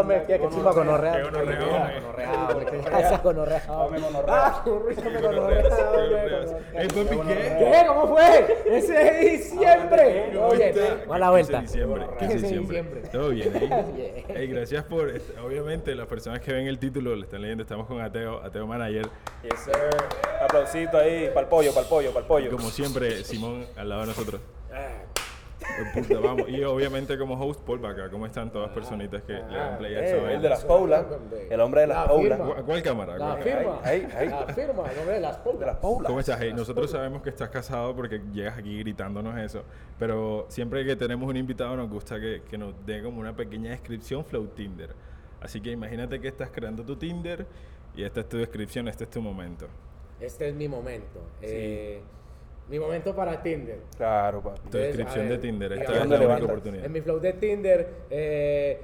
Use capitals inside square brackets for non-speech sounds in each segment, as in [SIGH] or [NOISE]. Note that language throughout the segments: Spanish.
hombre, qué chimba gonorrea. Qué gonorrea, hombre. Gonorrea, hombre, qué esa gonorrea. Dame gonorrea. Ah, gonorrea, gonorrea, hombre, Ey, papi, ¿qué? ¿Qué? ¿Cómo fue? Ese de diciembre. ¿Cómo Oye, va la 15 vuelta. de diciembre. 15 de 15 de diciembre. Todo bien [LAUGHS] ahí. Ey, gracias por. est- Obviamente, las personas que ven el título lo están leyendo. Estamos con Ateo, Ateo Manager. Yes, sir. Aplausito ahí, para el pollo, para el pollo, para el pollo. Como siempre, Simón al lado de nosotros. Puta, vamos. Y obviamente, como host, Paul Baca. ¿Cómo están todas personitas que le dan play a eh, vaina? el de las paulas, el hombre de las La paulas. firma. ¿Cu- ¿Cuál cámara? La ¿Cuál- firma. Ahí, ahí. La firma, el nombre de las De pulgas. las paulas. ¿Cómo estás? Hey, nosotros sabemos que estás casado porque llegas aquí gritándonos eso, pero siempre que tenemos un invitado nos gusta que, que nos dé como una pequeña descripción Flow Tinder. Así que imagínate que estás creando tu Tinder y esta es tu descripción, este es tu momento. Este es mi momento. Eh, mi momento para Tinder. Claro, papi. Tu descripción a de ver, Tinder, esta digamos, es la ¿dónde única oportunidad. En mi flow de Tinder, eh,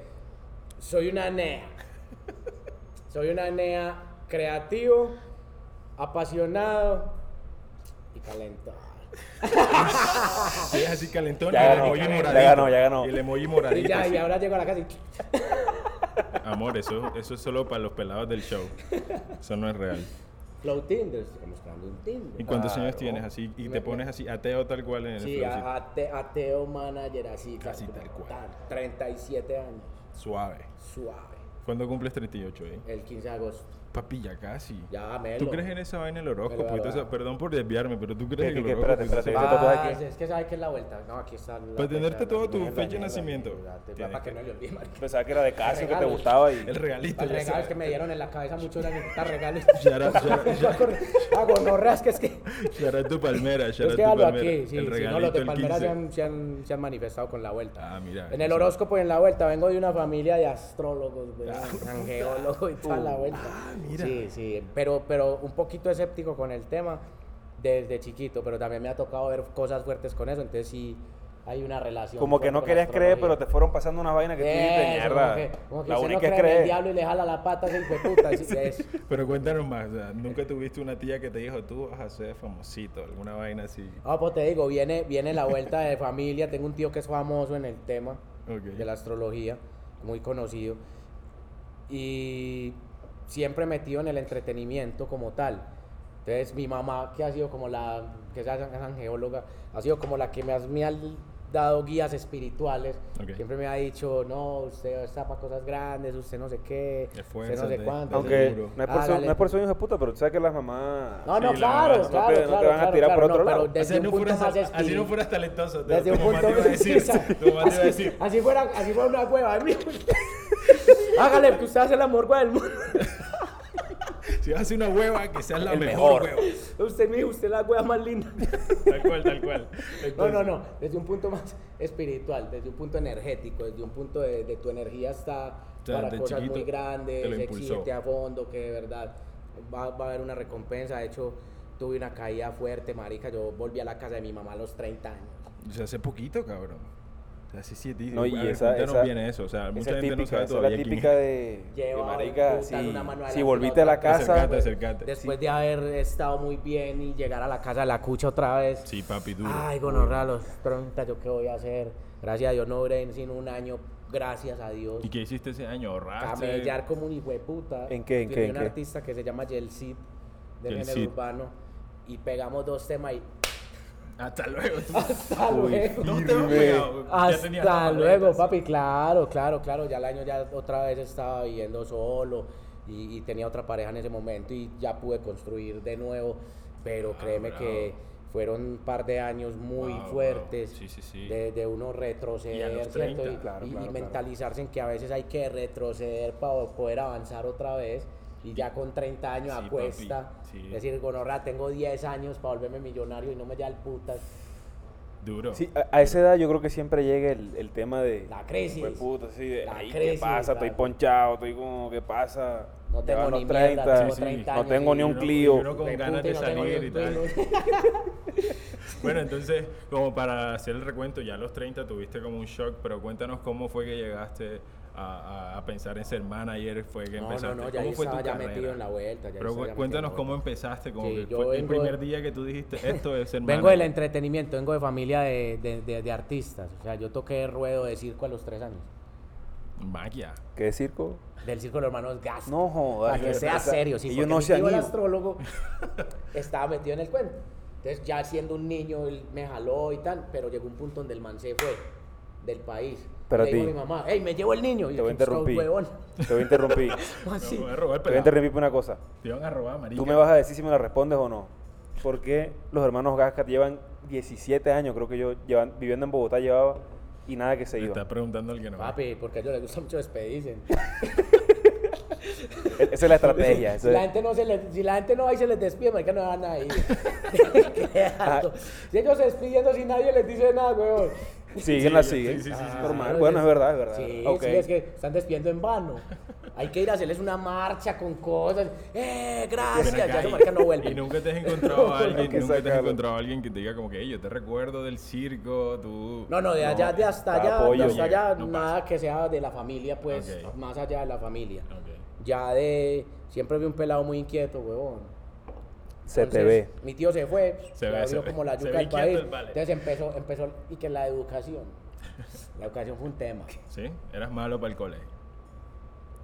soy una nea. Soy una nea creativo, apasionado y calentado. Sí, es así calentón Ya y el ganó, emoji ya ganó, ya ganó. Y el emoji Y, moradito. ya, y ahora llego a la casa y... Amor, eso, eso es solo para los pelados del show. Eso no es real. Flow Tinder, estamos creando un Tinder. ¿Y cuántos Claro. años tienes así? Y te pones así ateo tal cual en el Sí, ate- ateo manager así. Así tal, tal cual. tal, 37 años, Suave. suave. ¿Cuándo cumples 38 eh? El 15 de agosto. Papi, ya casi. Ya, melo. ¿Tú crees en esa vaina del horóscopo? Melo, y todo eso? verdad. Perdón por desviarme, pero ¿tú crees ¿Qué, en el horóscopo? Espérate, espérate, aquí. es que sabes que es la vuelta. No, aquí está. la Para tener fecha, todo la tu mierda, fecha de nacimiento. Para que que- no le olvide, marica. Pensaba que era de Casio, que te gustaba y... El regalito. Regalos sé. que me dieron en la cabeza muchos años, regalos. [LAUGHS] Hago no que es que. out tu palmera, que tu hablo palmera. aquí, sí, el regalito no, los de el Palmera 15. se han, manifestado con la vuelta. Ah, mira. En el horóscopo y en la vuelta vengo de una familia de astrólogos, güey, angeólogos y toda la vuelta. Mira. Sí, sí, pero, pero un poquito escéptico con el tema desde chiquito, pero también me ha tocado ver cosas fuertes con eso, entonces sí hay una relación. Como que no querías creer, pero te fueron pasando unas vainas que tú dijiste, mierda. como que, como que La usted no única cree es en el creer. diablo y le jala la pata, ese hijo de puta. así que es. Pero cuéntanos más, o sea, ¿nunca tuviste una tía que te dijo, tú vas a ser famosito, alguna vaina así? Ah, pues te digo, viene, viene la vuelta de familia. Tengo un tío que es famoso en el tema Ok. de la astrología, muy conocido. Y siempre metido en el entretenimiento como tal. Entonces, mi mamá, que ha sido como la, que es angeóloga, ha sido como la que me ha, me ha dado guías espirituales. Ok. Siempre me ha dicho, no, usted está para cosas grandes, usted no sé qué, usted no sé cuánto. Aunque Seguro. no es, por no es por hijo de puta, pero tú sabes que las mamás... No, no, Sí, la claro, verdad, no claro, te- no te claro, van a claro, tirar por claro, otro no, lado. desde así, un no punto fueras, más así no fueras talentoso, Desde un punto a a así, fuera, así fuera una hueva. [LAUGHS] Hágale, que usted hace la morgua del mundo. [LAUGHS] si hacer una hueva, que seas la El mejor, mejor. hueva. Usted, mi hijo, usted es la hueva más linda. Tal cual, tal cual. No, no, no. Desde un punto más espiritual, desde un punto energético, desde un punto de, de tu energía está sea, para cosas muy grandes, exigirte a fondo, que de verdad va, va a haber una recompensa. De hecho, tuve una caída fuerte, marica. Yo volví a la casa de mi mamá a los 30 años. O sea, hace poquito, cabrón. Hace siete No, y ver, esa, esa, bien eso. O sea, mucha gente típica, no sabe esa es la todavía quién típica de, de Lleva marica, si, volviste a la casa. Después de haber estado muy bien y llegar a la casa de la cucha otra vez. Sí, papi, duro. Ay, gonorrea, a los 30, ¿yo qué voy a hacer? Gracias a Dios no duré sino un año, gracias a Dios. ¿Y qué hiciste ese año? ¿Ahorraste? Camellar como un hijo de puta. ¿En qué, en qué, en un qué? artista que se llama Yelcid, del Yelcid. género urbano. Y pegamos dos temas y Hasta luego. tú. [LAUGHS] hasta Uy, luego. No te Ya Hasta luego, papi, claro, claro, claro. Ya el año ya otra vez estaba viviendo solo y, y tenía otra pareja en ese momento y ya pude construir de nuevo. Pero créeme bravo. que fueron un par de años muy Wow, wow. fuertes Sí, sí, sí. De, de uno retroceder, los ¿cierto? 30, Y- claro, y, y claro. mentalizarse en que a veces hay que retroceder para poder avanzar otra vez. Y ya con 30 años Sí, a cuesta, papi, sí. decir, gonorra, tengo 10 años para volverme millonario y no me da el putas. Duro. Sí, a, a esa edad yo creo que siempre llega el, el tema de... La crisis. Pues puta, sí, de, La "Ay, crisis, ¿qué pasa? Estoy ponchado, estoy como, ¿qué pasa? No tengo ni los mierda, tengo sí, 30 no tengo ni un Clio. con de ganas de salir y tal. [LAUGHS] Bueno, entonces, como para hacer el recuento, ya a los 30 tuviste como un shock, pero cuéntanos cómo fue que llegaste a, a- a pensar en ser manager, fue que No, empezaste. no, no, ya ¿Cómo yo fue tu estaba ya carrera? metido en la vuelta. ya Pero estaba ya cuéntanos cómo empezaste, como Sí, que yo fue el primer día que tú dijiste, [LAUGHS] esto es ser Vengo del manager". entretenimiento, vengo de familia de, de, de- de artistas. O sea, yo toqué ruedo de circo a los tres años. Magia. ¿Qué es circo? Del circo de los hermanos Gas. No jodas. Para que sea serio, sí, ellos porque no tío, el astrólogo, [LAUGHS] estaba metido en el cuento. Entonces, ya siendo un niño, él me jaló y tal, pero llegó un punto donde el man se fue del país. Pero le ti- a mi mamá, hey, me llevo el niño. Y Te voy a yo, "¿Quién sos, interrumpir. huevón?". Te voy a interrumpir. [LAUGHS] ¿Cómo así? Me voy a robar, Te voy a interrumpir por una cosa. Te iban a robar, marica. Tú me vas a decir si me la respondes o no. ¿Por qué los hermanos Gasca llevan 17 años, creo que yo, llevan, viviendo en Bogotá llevaba, y nada que se Te iba? está preguntando que no. Papi, porque a ellos les gusta mucho despedirse. [LAUGHS] E- Esa es la estrategia. Si la gente no, se le, si la gente no va y se les despide, marica, no van a ir. [LAUGHS] Qué asco. Si ellos se despidiendo sin nadie les dice nada, weón. Siguen, Sí, la sí, siguen. sí, sí, sí, Normal. Claro, Bueno, es- verdad, es verdad. Sí, sí, es que están despidiendo en vano. Hay que ir a hacerles una marcha con cosas. ¡Eh, gracias! Ya y- marica no Y vuelve. nunca te has encontrado [LAUGHS] a alguien, nunca te has encontrado a alguien que te diga como que, "Ey, yo te recuerdo del circo, tú... No, no, de allá, de hasta allá, apoyo. de hasta allá, No nada que sea de la familia, pues, más allá de la familia. Ok. Ya de. Siempre vi un pelado muy inquieto, huevón. Se te Entonces, ve. Mi tío se fue, Se ve, abrió se ve. como la yuca del país. vale. Entonces empezó, empezó, y que la educación. La educación fue un tema. ¿Sí? Eras malo para el colegio.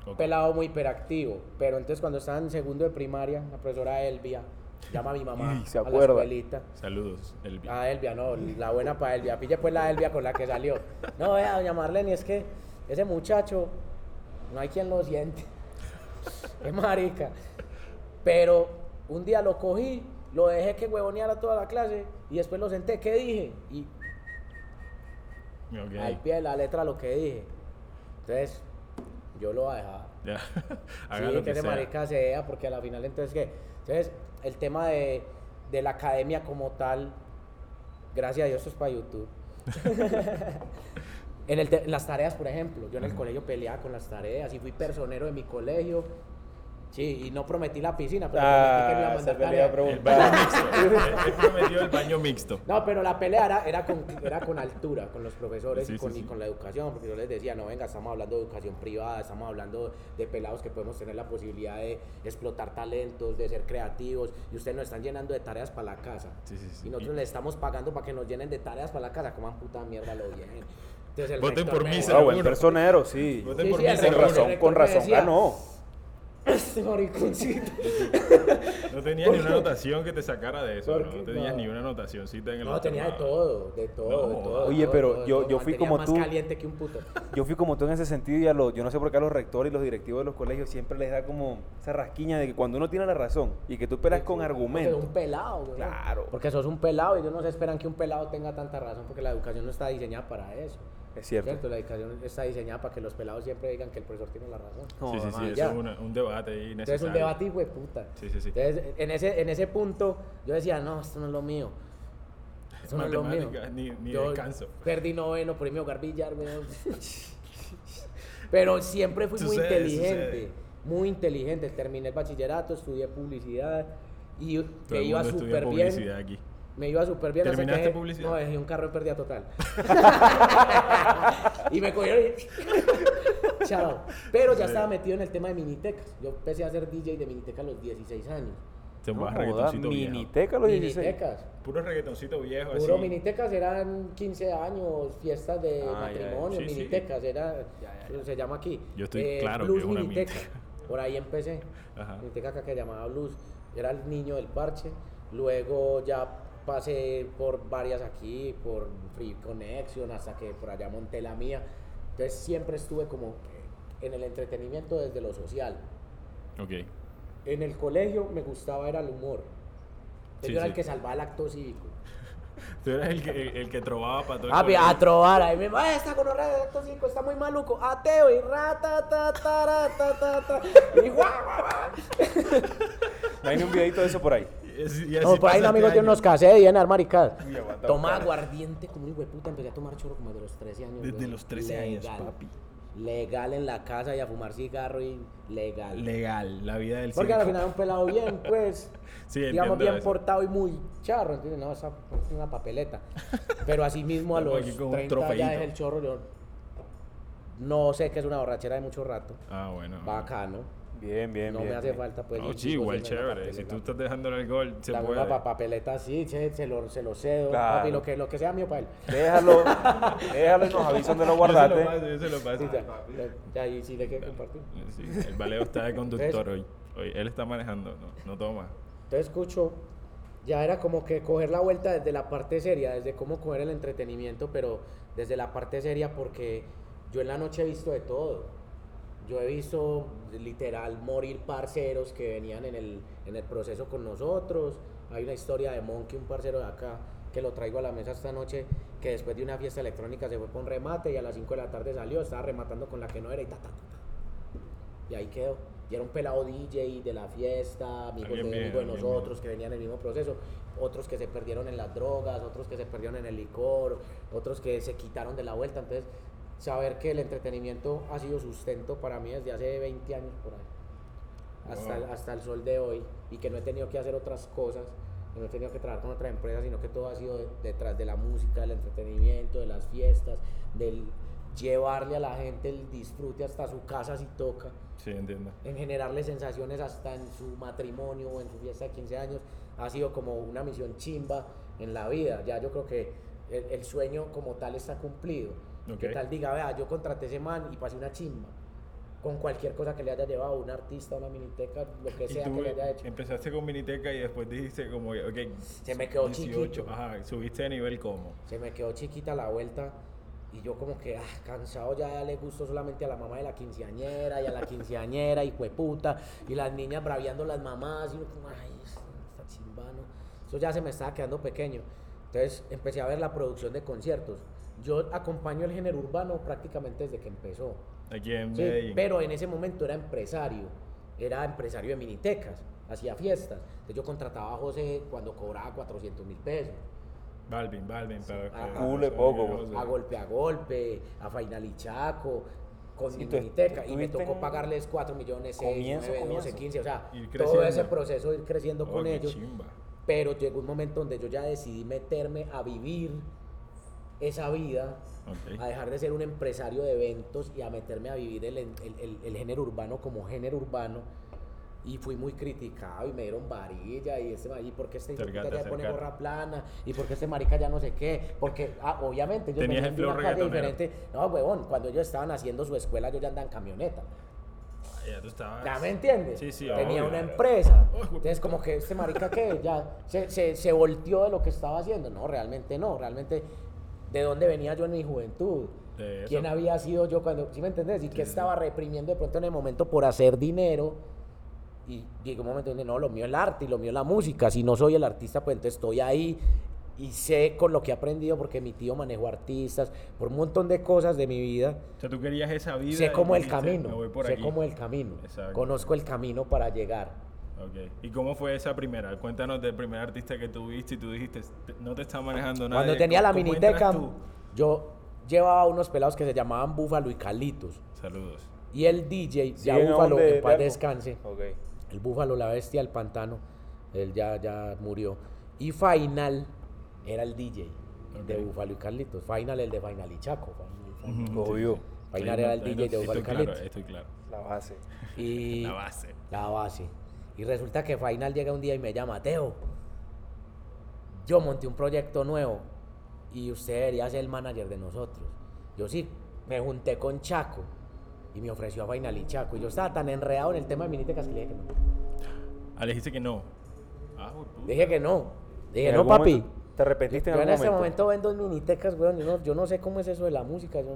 Ok. pelado muy hiperactivo. Pero entonces cuando estaba en segundo de primaria, la profesora Elvia llama a mi mamá [LAUGHS] Y se a la acuerda. escuelita. Saludos, Elvi. A Elvia, no, la buena para Elvia. Pille pues la Elvia con la que salió. No, vea, doña Marlene, es que ese muchacho no hay quien lo siente. [LAUGHS] Es marica. Pero un día lo cogí, lo dejé que huevoneara toda la clase y después lo senté. ¿Qué dije? Y Ok. al pie de la letra lo que dije. Entonces, yo lo voy a dejar. [LAUGHS] Haga sí, lo que que marica sea, porque a la final entonces qué. Entonces, el tema de, de la academia como tal, gracias a Dios esto es para YouTube. [LAUGHS] en, el te- las tareas, por ejemplo, yo en el colegio peleaba con las tareas y fui personero de mi colegio. Sí, y no prometí la piscina, pero prometí que me iba a Ah, mandar esa pelea. [LAUGHS] El baño mixto. Él- prometió el baño mixto. No, pero la pelea era, era, con, era con altura, con los profesores Sí, y, con, sí, y sí. con la educación, porque yo les decía, no, venga, estamos hablando de educación privada, estamos hablando de pelados que podemos tener la posibilidad de explotar talentos, de ser creativos, y ustedes nos están llenando de tareas para la casa. Sí, sí, sí. Y nosotros Y- les estamos pagando para que nos llenen de tareas para la casa, coman puta mierda lo bien. Entonces Voten por mí, seguro. Ah, buen personero, sí. Voten Sí, por sí, mí, Con razón, con me razón decía- ganó. Este mariconcito. No tenías ni una anotación que te sacara de eso, ¿Por ¿no? No tenías ni una anotacioncita en el No, tenía de todo, de todo, No, de todo. Oye, pero todo, yo- todo. yo fui como más tú. caliente que un puto. Yo fui como tú en ese sentido y a los, yo no sé por qué a los rectores y los directivos de los colegios siempre les da como esa rasquiña de que cuando uno tiene la razón y que tú peleas con argumentos. un pelado, güey. Claro. Porque sos un pelado y ellos no se esperan que un pelado tenga tanta razón porque la educación no está diseñada para eso. Es cierto. La educación está diseñada para que los pelados siempre digan que el profesor tiene la razón. No, Sí, sí, sí, eso es una- un debate ahí Entonces necesario. un debate hijo de puta. Sí, sí, sí. Entonces, en ese, en ese punto, yo decía, no, esto no es lo mío. Esto no es lo mío. Ni- ni Yo descanso. Perdí noveno, por ahí me jugar billar, weón. Pero siempre fui muy Sucede, inteligente. sucede. Muy inteligente. Terminé el bachillerato, estudié publicidad y Todo me el iba súper bien. publicidad aquí. Me iba súper bien. hasta que ¿Terminaste publicidad? No, dejé un carro en pérdida total. [LAUGHS] y me cogieron y... [LAUGHS] Chao. Pero ya Sí. estaba metido en el tema de minitecas. Yo empecé a ser DJ de miniteca a los 16 años. Te no reggaetoncito viejo. miniteca los 16. Minitecas. Puro reggaetoncito viejo Puro así. minitecas eran 15 años, fiestas de Ah, ya, ya. matrimonio, Sí, sí. minitecas, era, Ya, ya, ya. se llama aquí. Yo estoy claro que Blues es una miniteca. miniteca. [LAUGHS] Por ahí empecé. Ajá. Miniteca acá que llamaba blues. Era el niño del parche. Luego ya pasé por varias aquí, por Free Connection, hasta que por allá monté la mía. Entonces siempre estuve como en el entretenimiento desde lo social. Ok. En el colegio me gustaba era el humor. Sí, yo era sí. el que salvaba el acto cívico. [LAUGHS] Tú eras el que, el, el que trovaba para todo el Ah, a trobar, ahí me va, esta con de acto cívico está muy maluco, ateo y rata, ta, ta, ra, ta, ta, ta, y guau, guau, guau. [LAUGHS] No hay un videito de eso por ahí. Y así- No, por ahí un amigo tiene años. unos cassettes y aguanta, Tomaba aguanta. aguardiente como un hijo de puta, empecé a tomar choro como de los 13 años. Desde güey. los 13 años, papi. Legal en la casa y a fumar cigarro y legal. Legal, la vida del Porque al final un pelado bien, pues, [LAUGHS] Sí, digamos, bien eso. portado y muy charro, ¿entiendes? No, esa es una papeleta. [LAUGHS] Pero así mismo a los aquí con un 30 ya dejé el chorro, yo no sé qué es una borrachera de mucho rato. Ah, bueno. Bacano. Bien, bien, no bien. me hace bien. falta pues No, sí, chico, igual la chévere. Si tú estás dejándole el gol, se la puede. pa- papeleta sí, che, se lo, se lo cedo, Claro. papi, lo que, lo que sea mío para él. Déjalo, [LAUGHS] déjalo y nos avisan de lo Yo se lo paso, yo se lo paso. Sí, ya, y sí le quiero compartir. Sí, el Valeo está de conductor hoy. Hoy él está manejando, no, no toma. Entonces escucho, ya era como que coger la vuelta desde la parte seria, desde cómo coger el entretenimiento, pero desde la parte seria porque yo en la noche he visto de todo. Yo he visto literal morir parceros que venían en el, en el proceso con nosotros. Hay una historia de Monkey, un parcero de acá, que lo traigo a la mesa esta noche, que después de una fiesta electrónica se fue con remate y a las 5 de la tarde salió, estaba rematando con la que no era y ta, ta, ta. Y ahí quedó. Y era un pelado DJ de la fiesta, amigos Alguien de, bien, amigo de nosotros que venían en el mismo proceso, otros que se perdieron en las drogas, otros que se perdieron en el licor, otros que se quitaron de la vuelta. Entonces, saber que el entretenimiento ha sido sustento para mí desde hace 20 años por ahí, hasta, el, Wow. hasta el sol de hoy, y que no he tenido que hacer otras cosas, no he tenido que trabajar con otras empresas, sino que todo ha sido de- detrás de la música, del entretenimiento, de las fiestas, del llevarle a la gente el disfrute hasta su casa si toca Sí, entiendo. en generarle sensaciones hasta en su matrimonio o en su fiesta de 15 años, ha sido como una misión chimba en la vida. Ya yo creo que el, el sueño como tal está cumplido. Que Ok. tal diga, vea, yo contraté ese man y pasé una chimba. Con cualquier cosa que le haya llevado, un artista, una miniteca, lo que sea que le haya hecho. empezaste con Miniteca y después dijiste como, que, ok, Se me quedó chiquito. Ajá, subiste de nivel como. Se me quedó chiquita la vuelta y yo como que ah, cansado ya le gustó solamente a la mamá de la quinceañera y a la quinceañera [LAUGHS] y puta y las niñas braviando las mamás y uno como ay está chimbano eso ya se me estaba quedando pequeño entonces empecé a ver la producción de conciertos yo acompaño el género urbano prácticamente desde que empezó Aquí en Sí, pero en ese momento era empresario, era empresario de minitecas, hacía fiestas. Entonces yo contrataba a José cuando cobraba 400 mil pesos, Balvin, Balvin. Para que- cool, es para poco, que- pues. a golpe a golpe, a Fainal y Chaco, con Sí, mi miniteca, y me tocó pagarles 4 millones, 6, Comienzo, 9, 12, comienzo. 15, o sea, todo ese proceso, ir creciendo Oh, con ellos. chimba. Pero llegó un momento donde yo ya decidí meterme a vivir esa vida, Ok. a dejar de ser un empresario de eventos y a meterme a vivir el, el- el- el género urbano como género urbano. Y fui muy criticado y me dieron varilla y este y este de puta Acércate, ya pone gorra plana y porque este marica ya no sé qué, porque ah, obviamente ellos Tenías el una calle diferente. No, huevón, cuando ellos estaban haciendo su escuela yo ya andaba en camioneta. Ah, ya tú estabas. ¿Ya me entiendes? Sí, sí, Tenía obvio. una empresa. [LAUGHS] Entonces, como que este marica que ya se, se, se volteó de lo que estaba haciendo. No, realmente no. Realmente, ¿de dónde venía yo en mi juventud? ¿Quién había sido yo cuando, ¿sí me entendés? Y que estaba reprimiendo de pronto en el momento por hacer dinero. Y llegó un momento donde no, lo mío es el arte y lo mío es la música. Si no soy el artista, pues entonces estoy ahí y sé con lo que he aprendido porque mi tío manejó artistas, por un montón de cosas de mi vida. O sea, tú querías esa vida. Sé y cómo el dijiste, camino, "Me voy por sé aquí". cómo el camino, conozco el camino para llegar. Ok. ¿Y cómo fue esa primera? Cuéntanos del primer artista que tuviste y tú dijiste, "Te- no te está manejando nada. Cuando tenía la miniteca, yo llevaba unos pelados que se llamaban Búfalo y Calitos. Saludos. Y el DJ, ya ¿Siguen aún Búfalo, de paz descanse. Ok. El Búfalo, la bestia del pantano, él ya, ya murió. Y Final era el DJ de. Búfalo y Carlitos. Final, el de Final y Chaco. Final, Final. Obvio. Final era el DJ de Búfalo y Estoy claro, Carlitos. estoy claro. La base. Y La base. La base. Y resulta que Final llega un día y me llama, Teo, yo monté un proyecto nuevo y usted debería ser el manager de nosotros. Yo sí, me junté con Chaco y me ofreció a Final y Chaco. Y yo estaba tan enredado en el tema de Minitecas que le dije que no. Ah, le dijiste que no. Ah, dije que no. Dije, ¿En no, algún papi. momento ¿Te arrepentiste en Yo en algún este momento? momento vendo minitecas, weón. Yo no, yo no sé cómo es eso de la música. Yo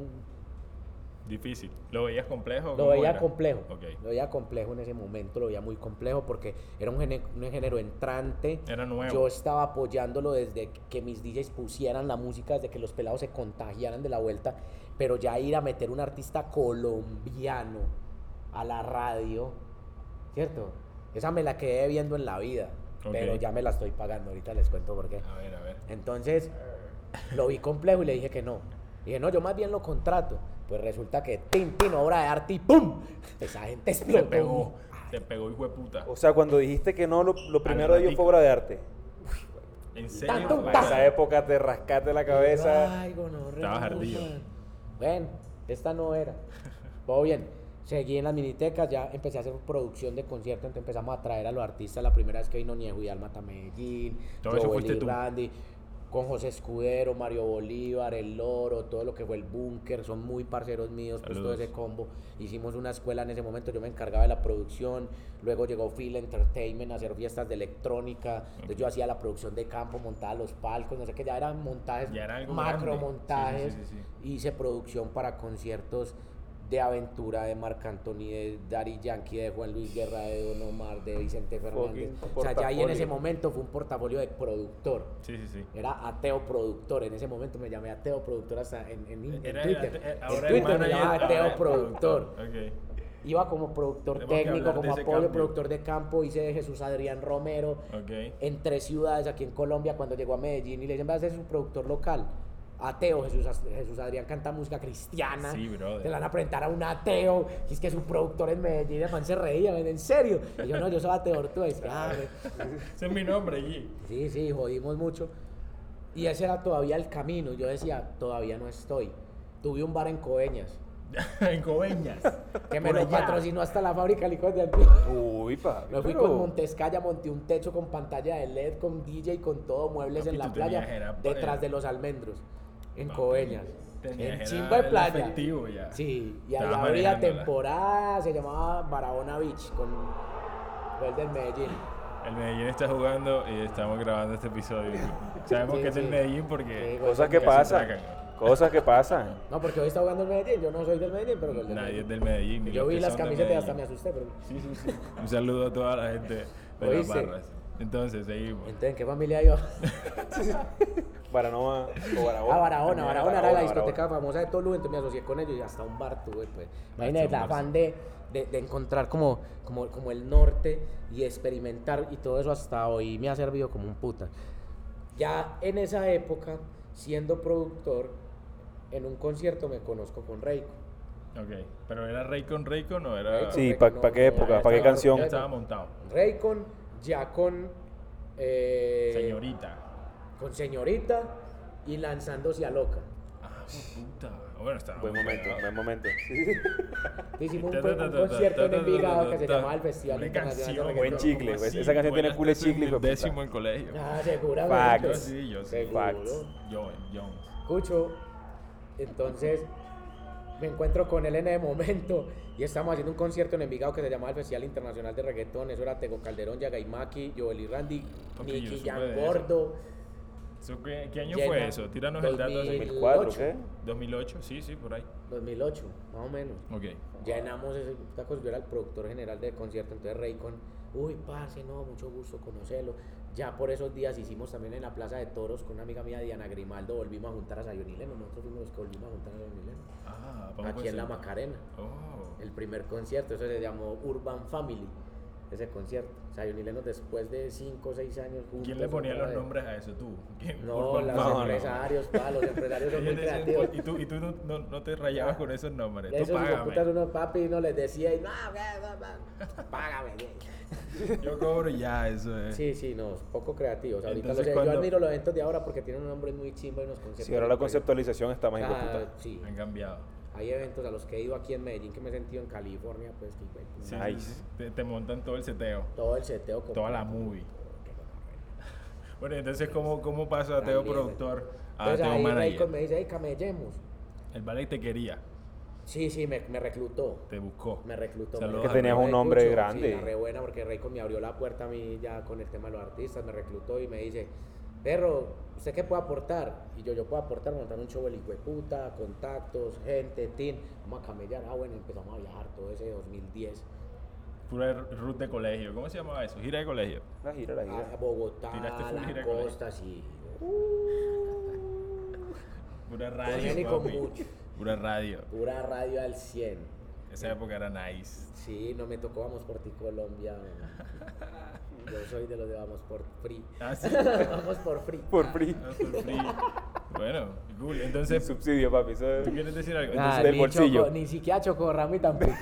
Difícil. ¿Lo veías complejo? Lo veía era? complejo. Ok. Lo veía complejo en ese momento, lo veía muy complejo porque era un género, un género entrante. Era nuevo. Yo estaba apoyándolo desde que mis DJs pusieran la música, desde que los pelados se contagiaran de la vuelta. Pero ya ir a meter un artista colombiano a la radio, ¿cierto? Esa me la quedé viendo en la vida. Ok. Pero ya me la estoy pagando. Ahorita les cuento por qué. A ver, a ver. Entonces, lo vi complejo y le dije que no. Dije, no, yo más bien lo contrato. Pues resulta que Tintín, obra de arte y ¡pum! Esa gente Te explotó. pegó. Te pegó, hijo de puta. O sea, cuando dijiste que no, lo, lo primero de ellos fue obra de arte. ¿En serio? Tanto, tanto. Esa época te rascaste la cabeza. Ay, gonorrea, Estabas ardido. Bueno, esta no era. Todo bien. seguí en las minitecas, ya empecé a hacer producción de conciertos, entonces empezamos a traer a los artistas. La primera vez que vino Niejo y Alma a Medellín, Todo eso Joel fuiste y tú. Con José Escudero, Mario Bolívar, El Loro, todo lo que fue el Búnker, son muy parceros míos, pues todo ese combo. Hicimos una escuela en ese momento, yo me encargaba de la producción, luego llegó Phil Entertainment a hacer fiestas de electrónica, entonces yo hacía la producción de campo, montaba los palcos, no sé qué, ya eran montajes, Ya era macro grande. Sí, sí, montajes, sí, sí, hice producción para conciertos de Aventura, de Marc Anthony, de Daddy Yankee, de Juan Luis Guerra, de Don Omar, de Vicente Fernández. O sea, ya ahí en ese momento fue un portafolio de productor. Sí, sí, sí. Era ateo productor, en ese momento me llamé ateo productor hasta en, en- en Era- Twitter. eh, en el Twitter me llamaba ateo el productor. Iba como productor Tenemos técnico, como apoyo, cambio. productor de campo, hice de Jesús Adrián Romero Ok. en tres ciudades aquí en Colombia cuando llegó a Medellín y le dicen, va a ser su productor local. Ateo, Jesús, Jesús Adrián canta música cristiana. Sí, brother. Te la van a presentar a un ateo. Y es que su productor en Medellín, el man se reía, "¿En- en serio. Y yo, no, yo soy ateo ortodoxo. Ah, [LAUGHS] güey. Ese es mi nombre, G. Sí, sí, jodimos mucho. Y ese era todavía el camino. Yo decía, todavía no estoy. Tuve un bar en Coveñas, [LAUGHS] en Coveñas. que me lo patrocinó hasta la fábrica de licores de Antioquia. Uy, papi. Me fui pero- con Montescaya, monté un techo con pantalla de LED, con DJ, con todo, muebles Papi, en la tú playa, era- detrás de los almendros, en tenías En chimba de el playa. efectivo ya. Sí, y allá había temporada, se llamaba Barahona Beach, con el del Medellín. El Medellín está jugando y estamos grabando este episodio. [LAUGHS] Sabemos Sí, que es del sí. Medellín Sí, porque Cosas que pasan. Cosas que pasan. No, porque hoy está jugando el Medellín, yo no soy del Medellín, pero el del nadie es del Medellín. ni Yo vi las camisetas y hasta me asusté, pero... Sí, sí, sí. Un saludo a toda la gente de las barras. Entonces, seguimos. Entonces, ¿en qué familia iba? [LAUGHS] Baranoa o Barahona. Ah, Barahona, Barahona era la discoteca famosa de Tolu, entonces me asocié con ellos y hasta un bar tuve, pues. Imagínate el un bar, afán de, de, de encontrar como, como, como el norte y experimentar y todo eso hasta hoy me ha servido como un puta. Ya en esa época, siendo productor, en un concierto me conozco con Reiko. Ok. Pero era Raycon Raycon o era. Raycon. Sí, ¿para No, qué época? ¿Para qué canción? Ya estaba montado. Raycon, ya con... eh, Señorita. Con señorita y lanzándose a loca. Ah, puta. Bueno, estaba Buen momento, pegado. buen momento. Hicimos un, concierto en Envigado que se llamaba el Festival Una Internacional. Buen chicle, ¿Cómo pues, esa canción tiene culo chicle. Décimo en colegio. Ah, seguramente. Facts. Yo sí, yo sí. Seguro. Facts. Jones. Escucho, entonces me encuentro con él en ese momento y estamos haciendo un concierto en Envigado que se llamaba el Festival Internacional de Reggaetón. Eso era Tego Calderón, Yagaimaki, Joel y Randy, Nicky Jan. Gordo. ¿qué, qué año Llena- fue eso? Tíranos el dato. así. 2004, ¿qué? 2008, sí, sí, por ahí. 2008, más o menos. Ok. Llenamos ese yo era el productor general del concierto, entonces Raycon, uy, parce, no, mucho gusto conocerlo. Ya por esos días hicimos también en la Plaza de Toros con una amiga mía, Diana Grimaldo, volvimos a juntar a Sayonileno, nosotros fuimos los que volvimos a juntar a Sayonileno, Ah, vamos aquí en la. Macarena, Oh. El primer concierto, eso se llamó Urban Family, ese concierto. Sayonileno después de 5 o 6 años juntos. ¿Quién le ponía los vez. nombres a eso? ¿Tú? [LAUGHS] ¿Quién? No, Urban los no, no. empresarios, pa, los [LAUGHS] empresarios son muy creativos. Y tú, y tú no, no, no te rayabas con esos nombres. De Tú esos págame. putas unos papi no les decía y no, [LAUGHS] págame. que". Yo cobro ya, eso es. Sí, sí, no, poco creativos. Ahorita Entonces, los- cuando- yo admiro los eventos de ahora porque tienen un nombre muy chimba y unos conceptos. Sí, ahora la conceptualización está más de Ah, puta. sí, Han cambiado. Hay eventos a los que he ido aquí en Medellín que me he sentido en California, pues que güey, Sí, Nice. Te, te montan todo el seteo. todo el seteo. completo. Toda la movie. Bueno, entonces, ¿cómo, cómo pasa a Teo productor a Entonces Teo ahí manager? Me dice, hey, camellemos. El ballet te quería, Sí, sí, me, me reclutó. te buscó. Me reclutó. Saludos me Que tenías un nombre escucho, grande. Sí, re buena porque Raycon me abrió la puerta a mí ya con el tema de los artistas, me reclutó y me dice, perro, ¿usted qué puede aportar? Y yo, yo puedo aportar montar un show hijo de puta, contactos, gente, team, vamos a camellar. Ah, bueno, empezamos a viajar todo ese 2010 Pura root de colegio. ¿Cómo se llamaba eso? Gira de colegio. La gira, la a gira. Bogotá, Tiraste full la costa, sí. [LAUGHS] Pura radio. papi. mucho. Pura radio. Pura radio al 100. Esa época era nice. Sí, no me tocó Vamos por ti Colombia. [LAUGHS] Yo soy de los de Vamos por Free. Ah, sí. [LAUGHS] vamos por Free. Por free. Ah, for free. Bueno, cool. Entonces, Subsidio, papi. Eso es- ¿tú quieres decir algo? Ah, Entonces, del ni bolsillo. Choco- ni siquiera Chocorramo tampoco. [LAUGHS]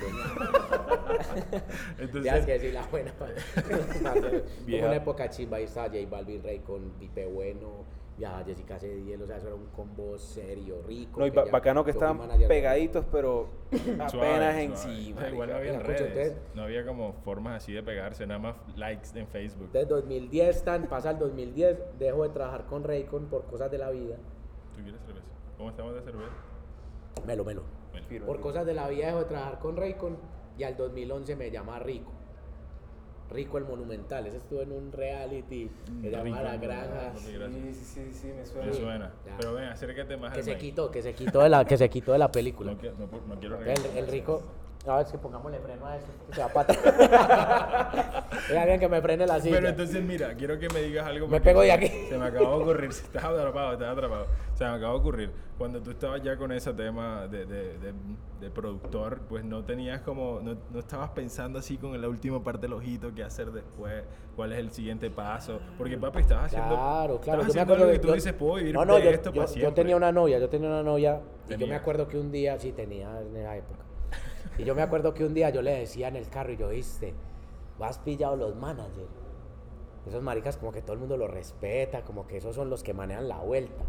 entonces Tienes que decir la buena. [LAUGHS] Vieja. una época chimba. Ahí estaba J Balvin Rey con Pipe Bueno, viajaba Jessica Cediel, o sea, eso era un combo serio, rico. No, y que ba- bacano que estaban pegaditos, pero apenas Suave, suave. encima. Igual no había redes, entonces- no había como formas así de pegarse, nada más likes en Facebook. Entonces 2010, tan, pasa el 2010, dejo de trabajar con Raycon por cosas de la vida. ¿Tú quieres cerveza? ¿Cómo estamos de cerveza? Melo, melo. Firme. Por cosas de la vida dejo de trabajar con Raycon y al 2011 me llama Rico. Rico el Monumental, ese estuvo en un reality que se llama La Granja. Monumental. Sí, sí, sí, sí, me suena. Me suena. Ya. Pero ven, acércate más Que al se quitó, que se quitó de la, que se quitó de la película. No, quiero- no, no quiero El, el rico. A ver, es que pongámosle freno a eso. que Se va para [LAUGHS] Deja bien que me frene la silla. Pero entonces, mira, quiero que me digas algo. Me pego de aquí. Se me acabó de ocurrir. [LAUGHS] Estás atrapado, estás atrapado. Se me acabó de ocurrir. Cuando tú estabas ya con ese tema de, de, de, de productor, pues no tenías como. No, no estabas pensando así con la última parte del ojito, qué hacer después, cuál es el siguiente paso. Porque, papi, estabas haciendo. Claro, claro. Yo me acuerdo que tú yo- dices, puedo vivir no, no, yo, esto yo- para yo siempre. tenía una novia, yo tenía una novia y yo me acuerdo que un día, sí tenía en esa época. Y yo me acuerdo que un día yo le decía en el carro y yo, viste, vas pillado los managers. Esos maricas como que todo el mundo los respeta, como que esos son los que manejan la vuelta.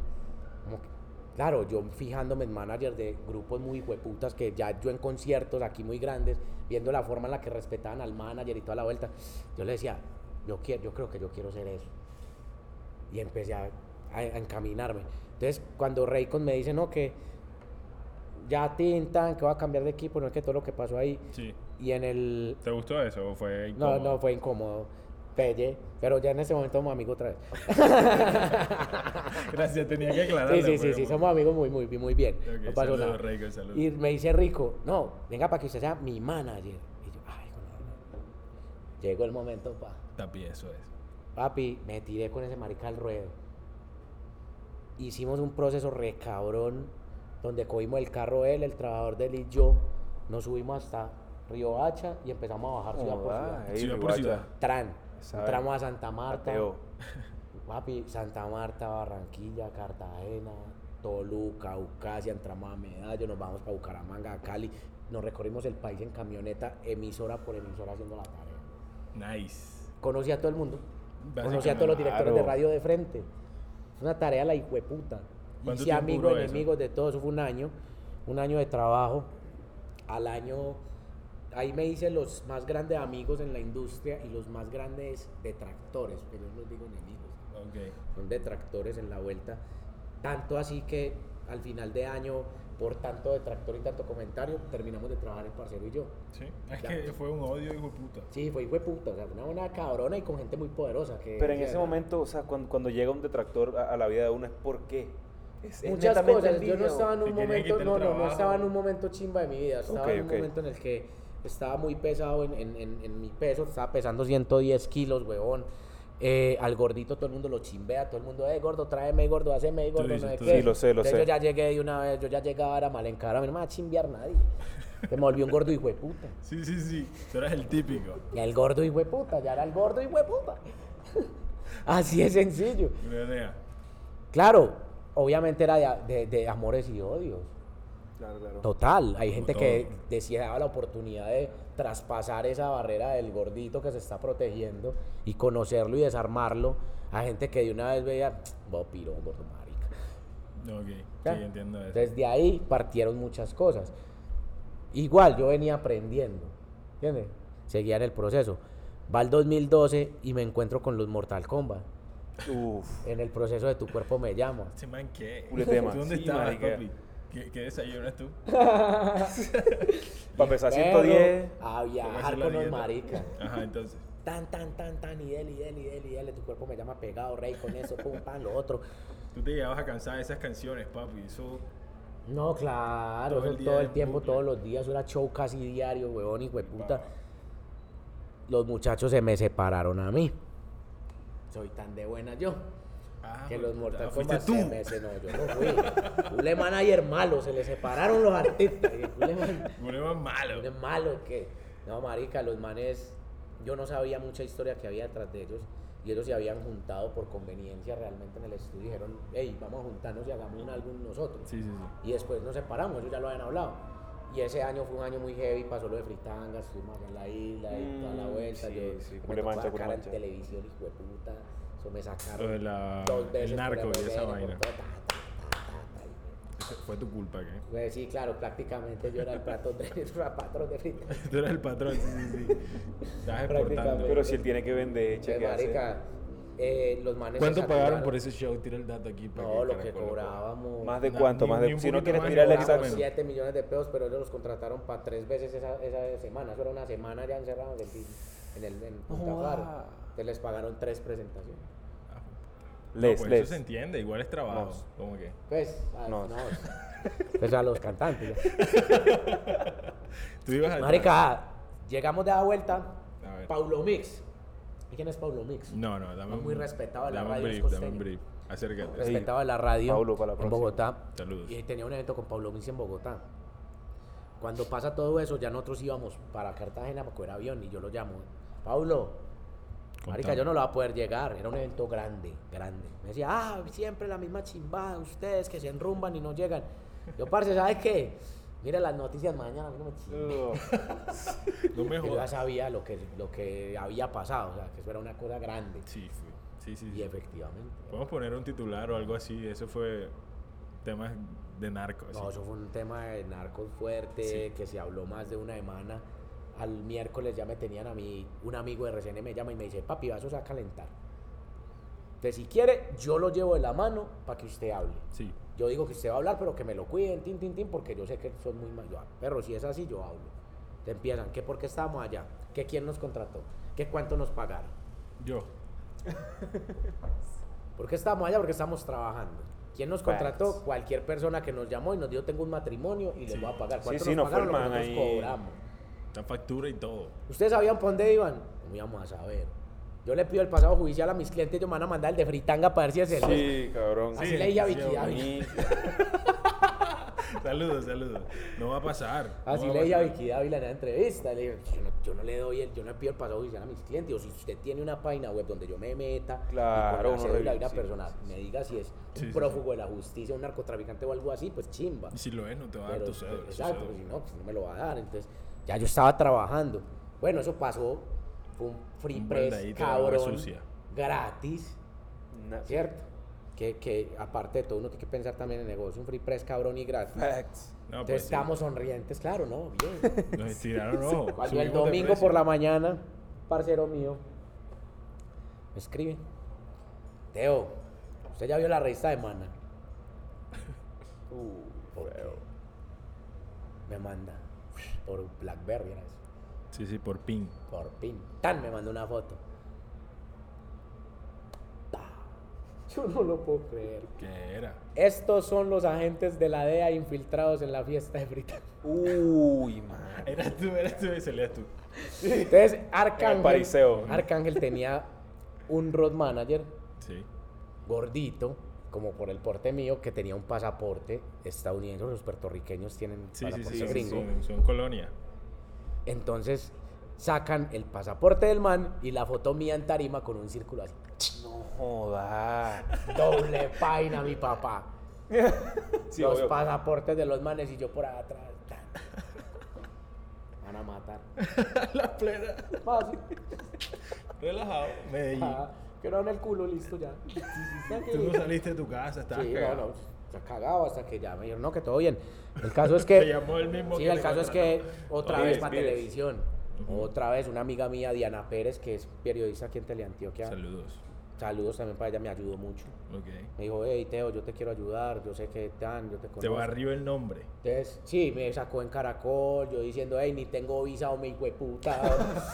Claro, yo fijándome en managers de grupos muy hueputas que ya yo en conciertos aquí muy grandes, viendo la forma en la que respetaban al manager y toda la vuelta, yo le decía, yo, quiero, yo creo que yo quiero ser eso y empecé a encaminarme. Entonces, cuando Raycon me dice, no, que ya tintan, que va a cambiar de equipo, no es que todo lo que pasó ahí. Sí. Y en el... ¿Te gustó eso o fue No, incómodo? no, fue incómodo. Pelle, pero ya en ese momento somos amigos otra vez. [LAUGHS] Gracias, tenía que aclararlo. Sí, sí, sí, porque- sí, somos amigos muy, muy, muy bien. No pasó saludos, nada. Saludos. Y me dice Rico, no, venga para que usted sea mi manager. Y yo, ay, con la- Llegó el momento, pa. Tapi, eso es. Papi, me tiré con ese marica al ruedo. Hicimos un proceso recabrón donde cogimos el carro él, el trabajador de él y yo. Nos subimos hasta Río Hacha y empezamos a bajar ciudad por Joda, ciudad. ey, Ciudad por ciudad. Tran. Entramos a Santa Marta. Mateo. [LAUGHS] Papi, Santa Marta, Barranquilla, Cartagena, Toluca, Caucasia, entramos a Medallo, nos vamos para Bucaramanga, Cali. Nos recorrimos el país en camioneta, emisora por emisora haciendo la tarea. Nice. Conocí a todo el mundo. Conocí a todos los directores de radio de frente. Es una tarea la hijueputa. ¿Cuánto Hice amigos, enemigos de todo. Eso fue un año. Un año de trabajo. Al año. Ahí me hice los más grandes amigos en la industria y los más grandes detractores. Pero yo no los digo enemigos. Ok. Son detractores en la vuelta. Tanto así que al final de año, por tanto detractor y tanto comentario, terminamos de trabajar el parcero y yo. Sí. Es Claro. que fue un odio, hijo de puta. Sí, fue fue puta, o sea, una buena cabrona y con gente muy poderosa. Que, Pero en ese era- momento, o sea, cuando, cuando llega un detractor a, a la vida de uno, ¿es por qué? Es, es Muchas cosas. Yo no estaba en un momento, no, no, no estaba en un momento chimba de mi vida. Estaba Ok, en un ok. momento en el que estaba muy pesado en, en- en- en mi peso. Estaba pesando 110 kilos, huevón. Eh, al gordito todo el mundo lo chimbea, todo el mundo, eh, gordo, tráeme, gordo, haceme, gordo, dices, no sé qué. Sí, lo sé, lo Entonces sé. Yo ya llegué de una vez, yo ya llegaba, era mal encarado, a mí no me va a chimbear nadie. Se me volvió un gordo hijo de puta. [LAUGHS] Sí, sí, sí. Tú eras el típico. Y el gordo hijo de puta, ya era el gordo hijo de puta. [LAUGHS] Así es sencillo. Claro, obviamente era de, de- de amores y odios. Claro, claro. Total, hay gente todo. que deseaba la oportunidad de traspasar esa barrera del gordito que se está protegiendo y conocerlo y desarmarlo. A gente que de una vez veía, vos piro, gordo marica. Ok. ¿Ya? Sí, entiendo eso. Entonces de ahí partieron muchas cosas. Igual yo venía aprendiendo, ¿entiendes? Seguía en el proceso. Va el 2012 y me encuentro con los Mortal Kombat. Uf. En el proceso de Tu Cuerpo Me Llama. ¿Ese man qué? Ule tema. ¿Tú dónde Sí, estabas, papi? ¿Qué, qué desayunas tú? [LAUGHS] Para pesar Perro, 110. A ¿Cómo viajar con los maricas. Ajá, entonces. tan, tan, tan, tan, y él, y él, y él, y él, tu cuerpo me llama pegado, rey, con eso, pum, [LAUGHS] pan, lo otro. Tú te llegabas a cansar de esas canciones, papi. Eso. No, claro, Todo eso el día todo el tiempo, bucle. todos los días, eso era show casi diario, huevón, y puta. Los muchachos se me separaron a mí. Soy tan de buena yo. Ah, que pues, los Mortal Kombat tú. me no, yo no fui. Un manager malo, se le separaron los artistas. y Ule man- Ule man malo. Es malo que, no, marica, los manes, yo no sabía mucha historia que había detrás de ellos y ellos se habían juntado por conveniencia realmente en el estudio y dijeron, hey, vamos a juntarnos y hagamos un álbum nosotros. Sí, sí, sí. Y después nos separamos, ellos ya lo habían hablado. Y ese año fue un año muy heavy, pasó lo de Fritangas, estuvimos allá en la isla y toda la Mm, vuelta. yo me mancha, cara en televisión, hijo de puta. Eso me sacaron la- dos veces el por narco y esa vaina. todo, ta, ta, ta, ta, ta, y- Ese Fue tu culpa, ¿qué? Pues sí, claro, prácticamente yo era el patrón de, [LAUGHS] el patrón de frita. [LAUGHS] Tú eres el patrón, sí, sí, sí. Estabas exportando. Prácticamente. Pero si él tiene que vender, ¿qué hace? marica, eh, los manes ¿Cuánto pagaron por ese show? Tira el dato aquí. para No, lo que lo ponga. cobrábamos. ¿Más de cuánto? ni- Más de, si no quieres tirar el exacto. menos. 7 millones de pesos, pero ellos los contrataron para tres veces esa, esa semana. Eso era una semana ya encerrados en, en el en Punta joda. Faro. Entonces les pagaron tres presentaciones. No, Les, pues les. Eso se entiende, igual es trabajo. Nos. Como que. Pues, a, No. no. [LAUGHS] Pues a los cantantes. [LAUGHS] Tú ibas a. Marica, llegamos de la vuelta. A ver. Paulo Mix. ¿Y quién es Paulo Mix? No, no, dame Muy respetado en la radio brief, dame un brief. Acércate. respetaba en la radio Paulo para la en próxima. Bogotá. Saludos. Y tenía un evento con Pablo Mix en Bogotá. Cuando pasa todo eso, ya nosotros íbamos para Cartagena para coger avión y yo lo llamo. Pablo, marica, yo no lo voy a poder llegar. Era un evento grande, grande. Me decía, ah, siempre la misma chimbada, ustedes que se enrumban y no llegan. Yo, parce, ¿sabes qué? Mira las noticias mañana, no me. No [LAUGHS] me Yo ya sabía lo que, lo que había pasado, o sea, que eso era una cosa grande. Sí. Sí, sí, Y sí. efectivamente. Podemos poner un titular o algo así. Eso fue temas de narcos. No, sí. eso fue un tema de narcos fuerte, Sí. que se habló más de una semana. Al miércoles ya me tenían a mí, un amigo de RCN me llama y me dice, papi, vas a calentar. Entonces, si quiere, yo lo llevo de la mano para que usted hable. Sí. Yo digo que usted va a hablar, pero que me lo cuiden, tin, tin, tin, porque yo sé que son muy mal. Yo, "Ah, Perro, si es así, yo hablo. Te empiezan, que por qué estábamos allá, que quién nos contrató, que cuánto nos pagaron. Yo. [LAUGHS] ¿Por qué estamos allá? Porque estamos trabajando. ¿Quién nos contrató? Facts. Cualquier persona que nos llamó y nos dijo, tengo un matrimonio y les Sí. voy a pagar. Sí, ¿Cuánto sí, nos no fue pagaron? Lo que ahí. cobramos. Factura y todo. ¿Ustedes sabían por dónde iban? No íbamos a saber. Yo le pido el pasado judicial a mis clientes, ellos me van a mandar el de fritanga para ver si es el. Sí, cabrón. Así Sí, le dije a Vicky [LAUGHS] Saludos, saludos. No va a pasar. no Así va le dije a. Vicky Dávila en la entrevista. Le dije, yo no, yo no le doy el, yo no le pido el pasado judicial a mis clientes. O si usted tiene una página web donde yo me meta Claro, y con la uno cédula revisa, y una sí, persona sí, me diga si es Sí, sí, un prófugo de la justicia, un narcotraficante o algo así, pues chimba. Y si lo es, no te va a dar tu cédula. tu exacto, pues si no, pues no me lo va a dar. Entonces, ya yo estaba trabajando. Bueno, eso pasó. Fue un free Un press cabrón, sucia. gratis, ¿cierto? Que, que aparte de todo, uno tiene que pensar también en el negocio. Un free press cabrón y gratis. Facts. No, Entonces pues sí. estamos sonrientes, claro, ¿no? Bien. Nos [LAUGHS] estiraron ojo. Cuando el domingo por la mañana, un parcero mío me escribe: Teo, usted ya vio la revista de Mana. [LAUGHS] Uh, Ok. feo. Me manda por Blackberry, era eso. Sí, sí, por ping. Por pin. Tan me mandó una foto. Yo no lo puedo creer. ¿Qué era? Estos son los agentes de la DEA infiltrados en la fiesta de Frita. Uy, [LAUGHS] man. Eras tú, eras tú y salías tú. Entonces, Arcángel, pariseo. Arcángel tenía un road manager Sí. gordito, como por el porte mío, que tenía un pasaporte estadounidense. Los puertorriqueños tienen Sí, sí, pasaporte sí. Son, gringo. son- son colonia. Entonces, sacan el pasaporte del man y la foto mía en tarima con un círculo así. [LAUGHS] No joda. Doble paina, mi papá. [LAUGHS] Sí, los obvio. pasaportes de los manes y yo por atrás. tan. Van a matar. [LAUGHS] la plena. Fácil. Relajado. Medellín. No en el culo, listo ya. [LAUGHS] Tú no saliste de tu casa, estabas Sí, no, cagado. no. Se cagado hasta que ya me dijeron, no, que todo bien. El caso es [LAUGHS] Te que. llamó el mismo Sí, que el caso es que otra Oye, vez para televisión. Otra vez una amiga mía, Diana Pérez, que es periodista aquí en Teleantioquia. Saludos. Saludos también para ella, me ayudó mucho. Ok. Me dijo, hey Teo, yo te quiero ayudar, yo sé que tan, yo te conozco. Te barrió el nombre. Entonces, sí, me sacó en Caracol, yo diciendo, hey, ni tengo visa o me hijo de puta.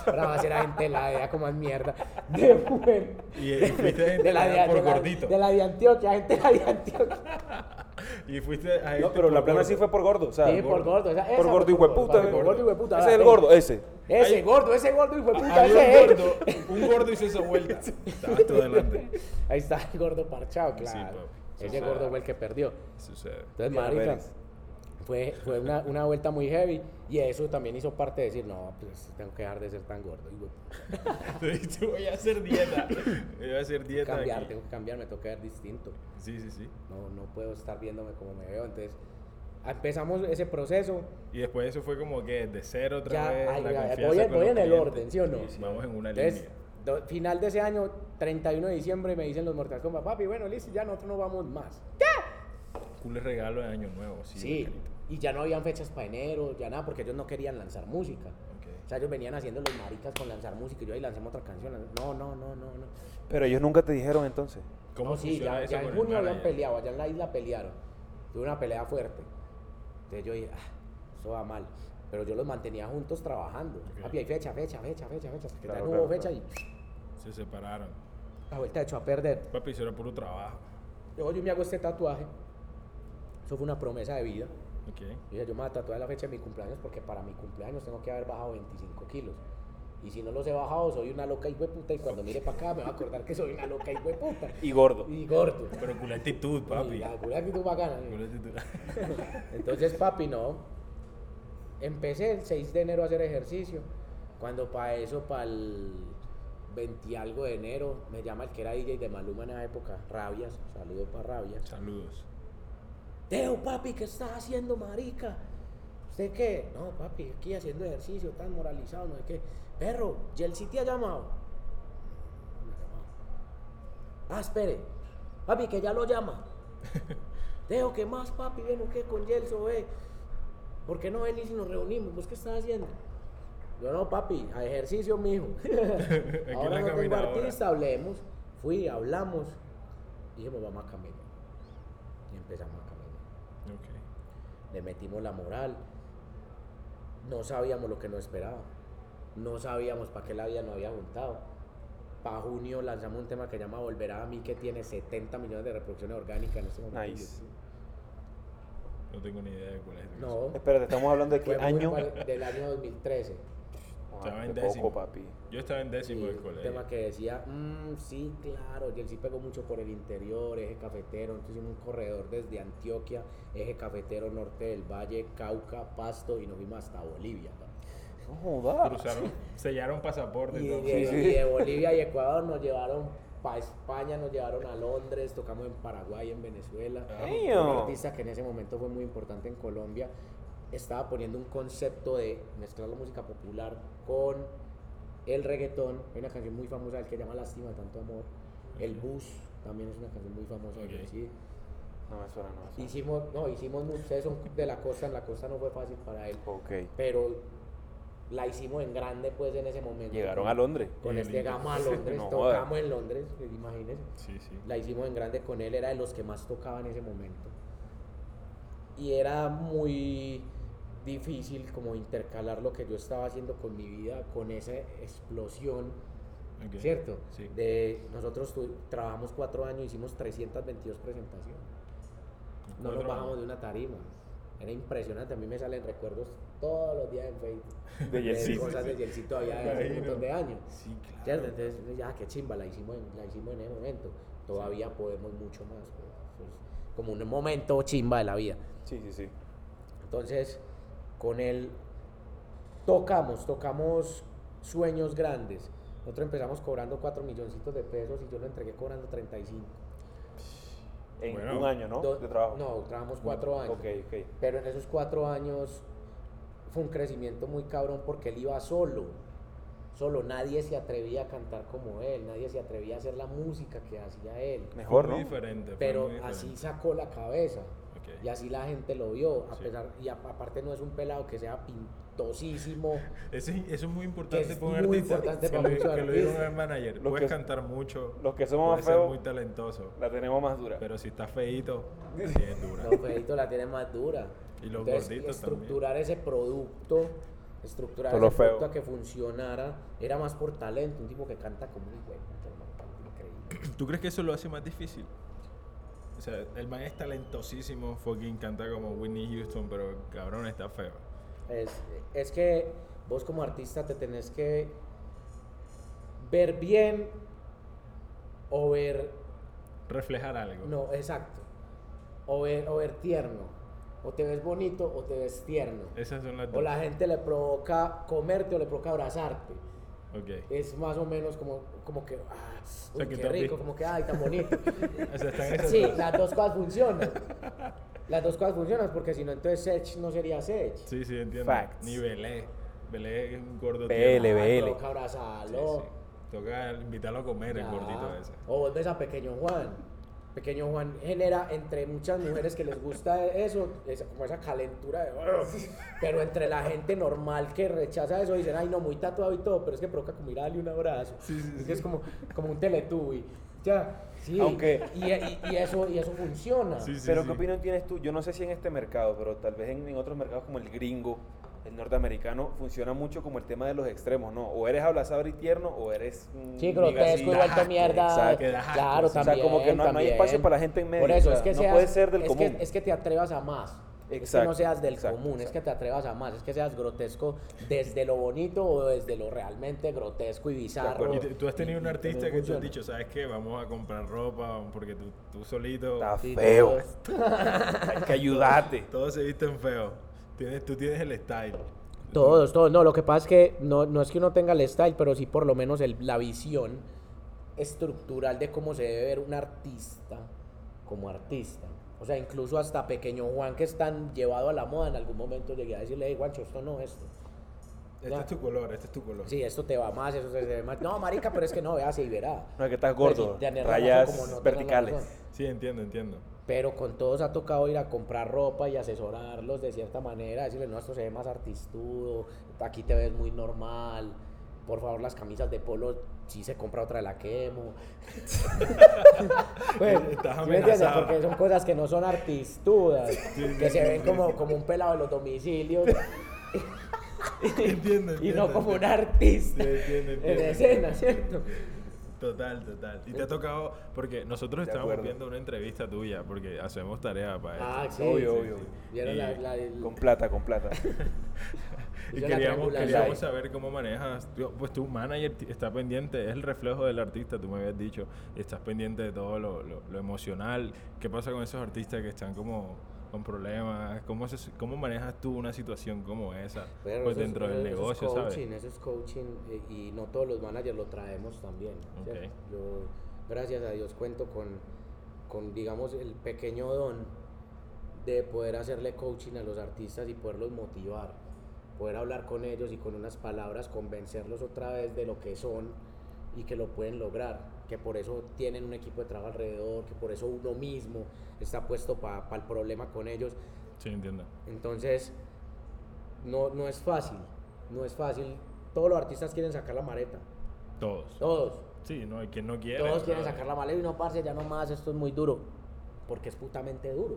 Ahora [LAUGHS] va a ser gente de la DEA como es mierda. De. Y, y fuiste gente De la, de, por de la- gordito. de la de Antioquia, gente de la de Antioquia. [LAUGHS] Y fuiste a No, pero la plena sí fue por gordo. O sea, Sí, por gordo. esa- esa Por fue gordo y hueputa. Por gordo y hueputa. Ese es el gordo, ese. Ese Ay. gordo, ese gordo hijo de puta, Había ese un gordo, un gordo hizo esa vuelta. [LAUGHS] Estabas tú adelante. Ahí está el gordo parchado, Sí, claro. papi. ese Sucede. gordo fue el que perdió. Sucede. Entonces, marica. Fue, fue una, una vuelta muy heavy y eso también hizo parte de decir, no, pues tengo que dejar de ser tan gordo. Tú [LAUGHS] voy a hacer dieta. Voy a hacer dieta. cambiar, aquí. tengo que cambiar, me toca ver distinto. Sí, sí, sí. No, no puedo estar viéndome como me veo. Entonces, empezamos ese proceso. Y después eso fue como que de cero otra Ya, vez. ay, la ya, confianza voy, en- con voy los en el orden, ¿sí o no? Sí. Vamos en una Entonces, línea. Do- final de ese año, 31 de diciembre, me dicen los Mortal Kombat, papi, bueno, listo, ya nosotros no vamos más. Cool regalo de año nuevo, sí. Sí. Y ya no habían fechas para enero, ya nada, porque ellos no querían lanzar música. O sea, ellos venían haciendo los maricas con lanzar música y yo ahí lancemos otra canción. No, no, no, no, no. Pero ellos nunca te dijeron entonces. ¿Cómo No, sí, ya, en junio habían peleado, allá en la isla pelearon. Tuve una pelea fuerte. Entonces yo dije, ah, eso va mal. Pero yo los mantenía juntos trabajando. Ok. Papi, hay fecha, fecha, fecha, fecha, fecha. hasta que Claro, ya no claro, hubo fecha claro. y Se separaron. la vuelta echó a perder. Papi, eso era puro trabajo. Luego yo me hago este tatuaje. Eso fue una promesa de vida. Yo dije, yo me voy a tatuar la fecha de mi cumpleaños porque para mi cumpleaños tengo que haber bajado 25 kilos. Y si no los he bajado, soy una loca y puta. Y cuando mire para acá, me va a acordar que soy una loca y puta. Y gordo. Y gordo. Pero con la actitud, papi. Y la cura actitud bacana. Con la actitud. [LAUGHS] Entonces, papi, no. Empecé el 6 de enero a hacer ejercicio. Cuando para eso, para el 20 y algo de enero, me llama el que era DJ de Maluma en esa época, Rabias. Saludos para Rabias. Saludos. Teo, papi, ¿qué estás haciendo, marica? ¿Usted qué? No, papi, aquí haciendo ejercicio, tan moralizado, no sé qué. Perro, Yelsi te ha llamado. No me ha llamado. Ah, espere. Papi, que ya lo llama. [LAUGHS] Teo, ¿qué más, papi? Ven, ¿qué con Yelso, ve? ¿Por qué no venís y nos reunimos? ¿Vos qué estás haciendo? Yo no, papi, a ejercicio, mijo. [LAUGHS] [LAUGHS] Ahora no tengo artista, hablemos. Fui, hablamos. Dijimos, vamos a caminar. Y empezamos. Le metimos la moral. No sabíamos lo que nos esperaba. No sabíamos para qué la vida nos había juntado. Para junio lanzamos un tema que se llama Volverá a mí, que tiene 70 millones de reproducciones orgánicas en este momento. en Nice. No tengo ni idea de cuál es. No, Espérate, estamos hablando de qué año. del año 2013. Estaba en décimo. poco, papi. Yo estaba en décimo Sí, del colegio. tema que decía, "Mm, sí, claro, y él sí pegó mucho por el interior, eje cafetero, entonces hicimos un corredor desde Antioquia, eje cafetero norte del valle, Cauca, Pasto y nos fuimos hasta Bolivia. papi. No jodas. Cruzaron, sellaron pasaporte y de, sí. y de Bolivia y Ecuador nos llevaron para España, nos llevaron a Londres, tocamos en Paraguay, en Venezuela. Un artista que en ese momento fue muy importante en Colombia estaba poniendo un concepto de mezclar la música popular con el reggaetón. Hay una canción muy famosa del que se llama Lástima de tanto amor. El Bus también es una canción muy famosa. él, sí. No me suena, no me suena. Hicimos, no, hicimos, ustedes son de la costa, en la costa no fue fácil para él, Ok. pero la hicimos en grande pues en ese momento. Llegaron Con- a Londres. con Qué este llegamos a Londres, [LAUGHS] No tocamos en Londres, pues, imagínense. Sí, sí. La hicimos en grande con él, era de los que más tocaba en ese momento. Y era muy difícil como intercalar lo que yo estaba haciendo con mi vida con esa explosión, Ok. ¿cierto? Sí. De nosotros tu- trabajamos cuatro años, hicimos 322 presentaciones. No nos bajamos años. de una tarima. Era impresionante, a mí me salen recuerdos todos los días en Facebook. [LAUGHS] De Yelcito. cosas de Yelcito todavía de hace un montón de años. Sí, claro. ¿Cierto? Entonces, ya, qué chimba, la hicimos en, la hicimos en ese momento. Todavía podemos mucho más. pues, como un momento chimba de la vida. Sí, sí, sí. Entonces, con él tocamos, tocamos sueños grandes. Nosotros empezamos cobrando 4 milloncitos de pesos y yo lo entregué cobrando 35. En Bueno. un año, ¿no? Do- de trabajo. No, trabajamos 4 años. Ok, ok. Pero en esos cuatro años fue un crecimiento muy cabrón porque él iba solo. Solo nadie se atrevía a cantar como él, nadie se atrevía a hacer la música que hacía él. Mejor, Fue ¿no? diferente. fue Pero muy así sacó la cabeza. Y así la gente lo vio. A Sí. pesar, y a- aparte no es un pelado que sea pintosísimo. [LAUGHS] Eso, es- eso es muy importante un muy importante que para lo, muchos que lo diga un manager. Los Puedes que- cantar mucho. Los que somos puedes más ser feos, muy talentoso. la tenemos más dura. Pero si está feito, sí es dura. No, Feito la tiene más dura. Y los Entonces, gorditos estructurar ese producto, estructurar ese producto a que funcionara, era más por talento. Un tipo que canta como un increíble. ¿Tú crees que eso lo hace más difícil? O sea, el man es talentosísimo, fucking canta como Whitney Houston, pero cabrón está feo. Es, es que vos como artista te tenés que ver bien o ver, Reflejar algo. no, exacto, o ver, o ver tierno, o te ves bonito o te ves tierno, Esas son las o la gente le provoca comerte o le provoca abrazarte. Ok. Es más o menos como, como que, ah, sea, uy, que qué tú has rico, como que, ay, tan bonito. [LAUGHS] O sea, están Sí, dos. las dos cosas funcionan. Las dos cosas funcionan porque si no, entonces Sech no sería Sech. Sí, sí, entiendo. Facts. Ni Belé. Belé es un gordo. Belé. Ah, toca abrazarlo. Sí, Toca invitarlo a comer el Ya. gordito ese. O vos ves a Pequeño Juan. Pequeño Juan genera entre muchas mujeres que les gusta eso, esa, como esa calentura de... Pero entre la gente normal que rechaza eso, dicen, ay no, muy tatuado y todo, pero es que provoca como ir a darle un abrazo. es que es como, como un teletubby. Ya, sí. Aunque- Y, y- y eso, y eso funciona. Sí, sí, pero sí. ¿qué opinión tienes tú? Yo no sé si en este mercado, pero tal vez en, en otros mercados como el gringo, el norteamericano, funciona mucho como el tema de los extremos, ¿no? O eres abrazador y tierno o eres... mm, Sí, grotesco y vuelto mierda. Exacto. Claro, o sea, también. como que no- no hay también. espacio para la gente en medio, Por eso, o sea, es que no seas- puede ser del es común. Que, es que te atrevas a más. Es que Exacto, no seas del exacto, común, es exacto. que te atrevas a más. Es que seas grotesco desde lo bonito o desde lo realmente grotesco y bizarro. Y te- tú has tenido un y artista también que te has funciona. dicho, ¿sabes qué? Vamos a comprar ropa porque tú, tú solito... Está feo. Hay que ayudarte. Todos se visten feo. Tienes, tú tienes el style. Todos, todos. No, lo que pasa es que no, no es que uno tenga el style, pero sí por lo menos el- la visión estructural de cómo se debe ver un artista como artista. O sea, incluso hasta Pequeño Juan, que es tan llevado a la moda, en algún momento llegué a decirle, hey, Guancho, esto no, esto. Este Ya. es tu color, este es tu color. Sí, esto te va más, eso se ve más. No, marica, pero es que no, vea, y verá. No, es que estás Pues sí, gordo. razón, Rayas como no verticales. Sí, entiendo, entiendo. Pero con todos ha tocado ir a comprar ropa y asesorarlos de cierta manera, decirles, no, esto se ve más artistudo, aquí te ves muy normal, por favor las camisas de polo, si se compra otra la quemo. [LAUGHS] Estás ¿sí me entiendes? Porque son cosas que no son artistudas, que se ven como, [LAUGHS] [LAUGHS] como un pelado de los domicilios entiendo, y entiendo, no como un artista entiendo, en escena, ¿cierto? Total, total. Y te ha tocado, porque nosotros estábamos viendo una entrevista tuya, porque hacemos tarea para esto. Ah, sí. Obvio, sí, obvio. sí. Vieron Y- la, la- el- Con plata, con plata. [LAUGHS] [LAUGHS] Y queríamos, queríamos saber cómo manejas. tú- Pues tu manager está pendiente, es el reflejo del artista, tú me habías dicho. Estás pendiente de todo lo, lo- lo emocional. ¿Qué pasa con esos artistas que están como con problemas? ¿Cómo, se- cómo manejas tú una situación como esa? Pues eso es- dentro del eso es negocio, coaching, ¿sabes? Eso es coaching eh, y no todos los managers lo traemos también. Yo, gracias a Dios, cuento con, con, digamos, el pequeño don de poder hacerle coaching a los artistas y poderlos motivar, poder hablar con ellos y con unas palabras convencerlos otra vez de lo que son y que lo pueden lograr, que por eso tienen un equipo de trabajo alrededor, que por eso uno mismo está puesto para el problema con ellos. Sí, entiendo. Entonces, no, no es fácil, no es fácil. Todos los artistas quieren sacar la maleta, Todos. todos. Sí, no hay quien no quiere. Todos quieren sacar la maleta y no, parce, ya no más, esto es muy duro. Porque es putamente duro.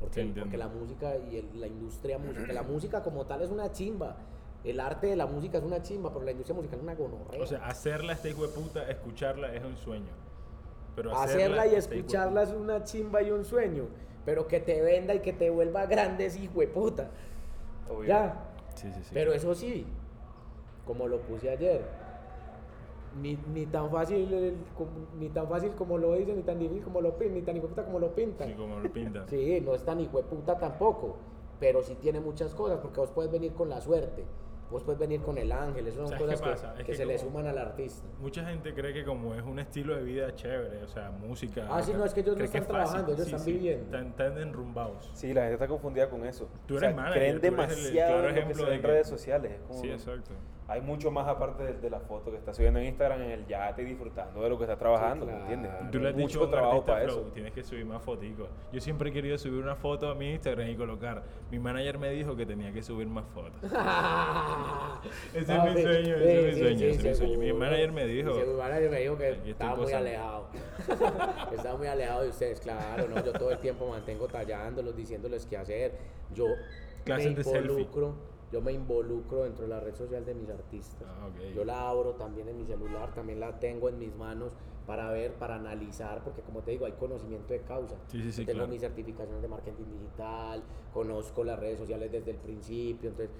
Porque, Sí, entiendo. porque la música y el- la industria musical, la música como tal es una chimba. El arte de la música es una chimba, pero la industria musical es una gonorrea. O sea, hacerla esta hijo de puta, escucharla es un sueño. Pero Hacerla y hijo de escucharla es puta- una chimba y un sueño. Pero que te venda y que te vuelva grande es hijo de puta. Obvio. Ya. Sí, sí, sí. Pero eso sí, como lo puse ayer, ni, ni tan fácil el- ni tan fácil como lo dicen, ni tan difícil como lo pintan, ni tan hijueputa como lo pintan. Sí, como lo pintan. Sí, no es tan hijueputa tampoco, pero sí tiene muchas cosas, porque vos puedes venir con la suerte, vos puedes venir con el ángel, esas son ¿Sabes qué cosas que, que que se le suman al artista. Mucha gente cree que como es un estilo de vida chévere, o sea, música... Ah, sí, no, es que ellos no están trabajando, ellos están viviendo. Están, están enrumbados. Sí, la gente está confundida con eso. Tú O eres sea, manager, creen tú eres el demasiado claro en lo que ejemplo se ve en redes sociales. es como- Sí, exacto. Hay mucho más aparte de, de la foto que está subiendo en Instagram en el yate y disfrutando de lo que está trabajando, ¿me claro. ¿entiendes? Hay Tú le has dicho mucho un trabajo para flow, eso. tienes que subir más foticos. Yo siempre he querido subir una foto a mi Instagram y colocar. Mi manager me dijo que tenía que subir más fotos. [LAUGHS] Ese es mi sueño, ese es mi sueño, ese es mi sueño. Mi manager me dijo- Sí, mi manager me dijo que estaba muy alejado. [LAUGHS] estaba muy alejado de ustedes, claro, ¿no? Yo todo el tiempo mantengo tallándolos, diciéndoles qué hacer. Yo Clases me de selfie. Yo me involucro dentro de la red social de mis artistas. Ah. Yo la abro también en mi celular, también la tengo en mis manos para ver, para analizar, porque como te digo, hay conocimiento de causa. Sí, sí, sí, Yo tengo claro. mis certificaciones de marketing digital, conozco las redes sociales desde el principio, entonces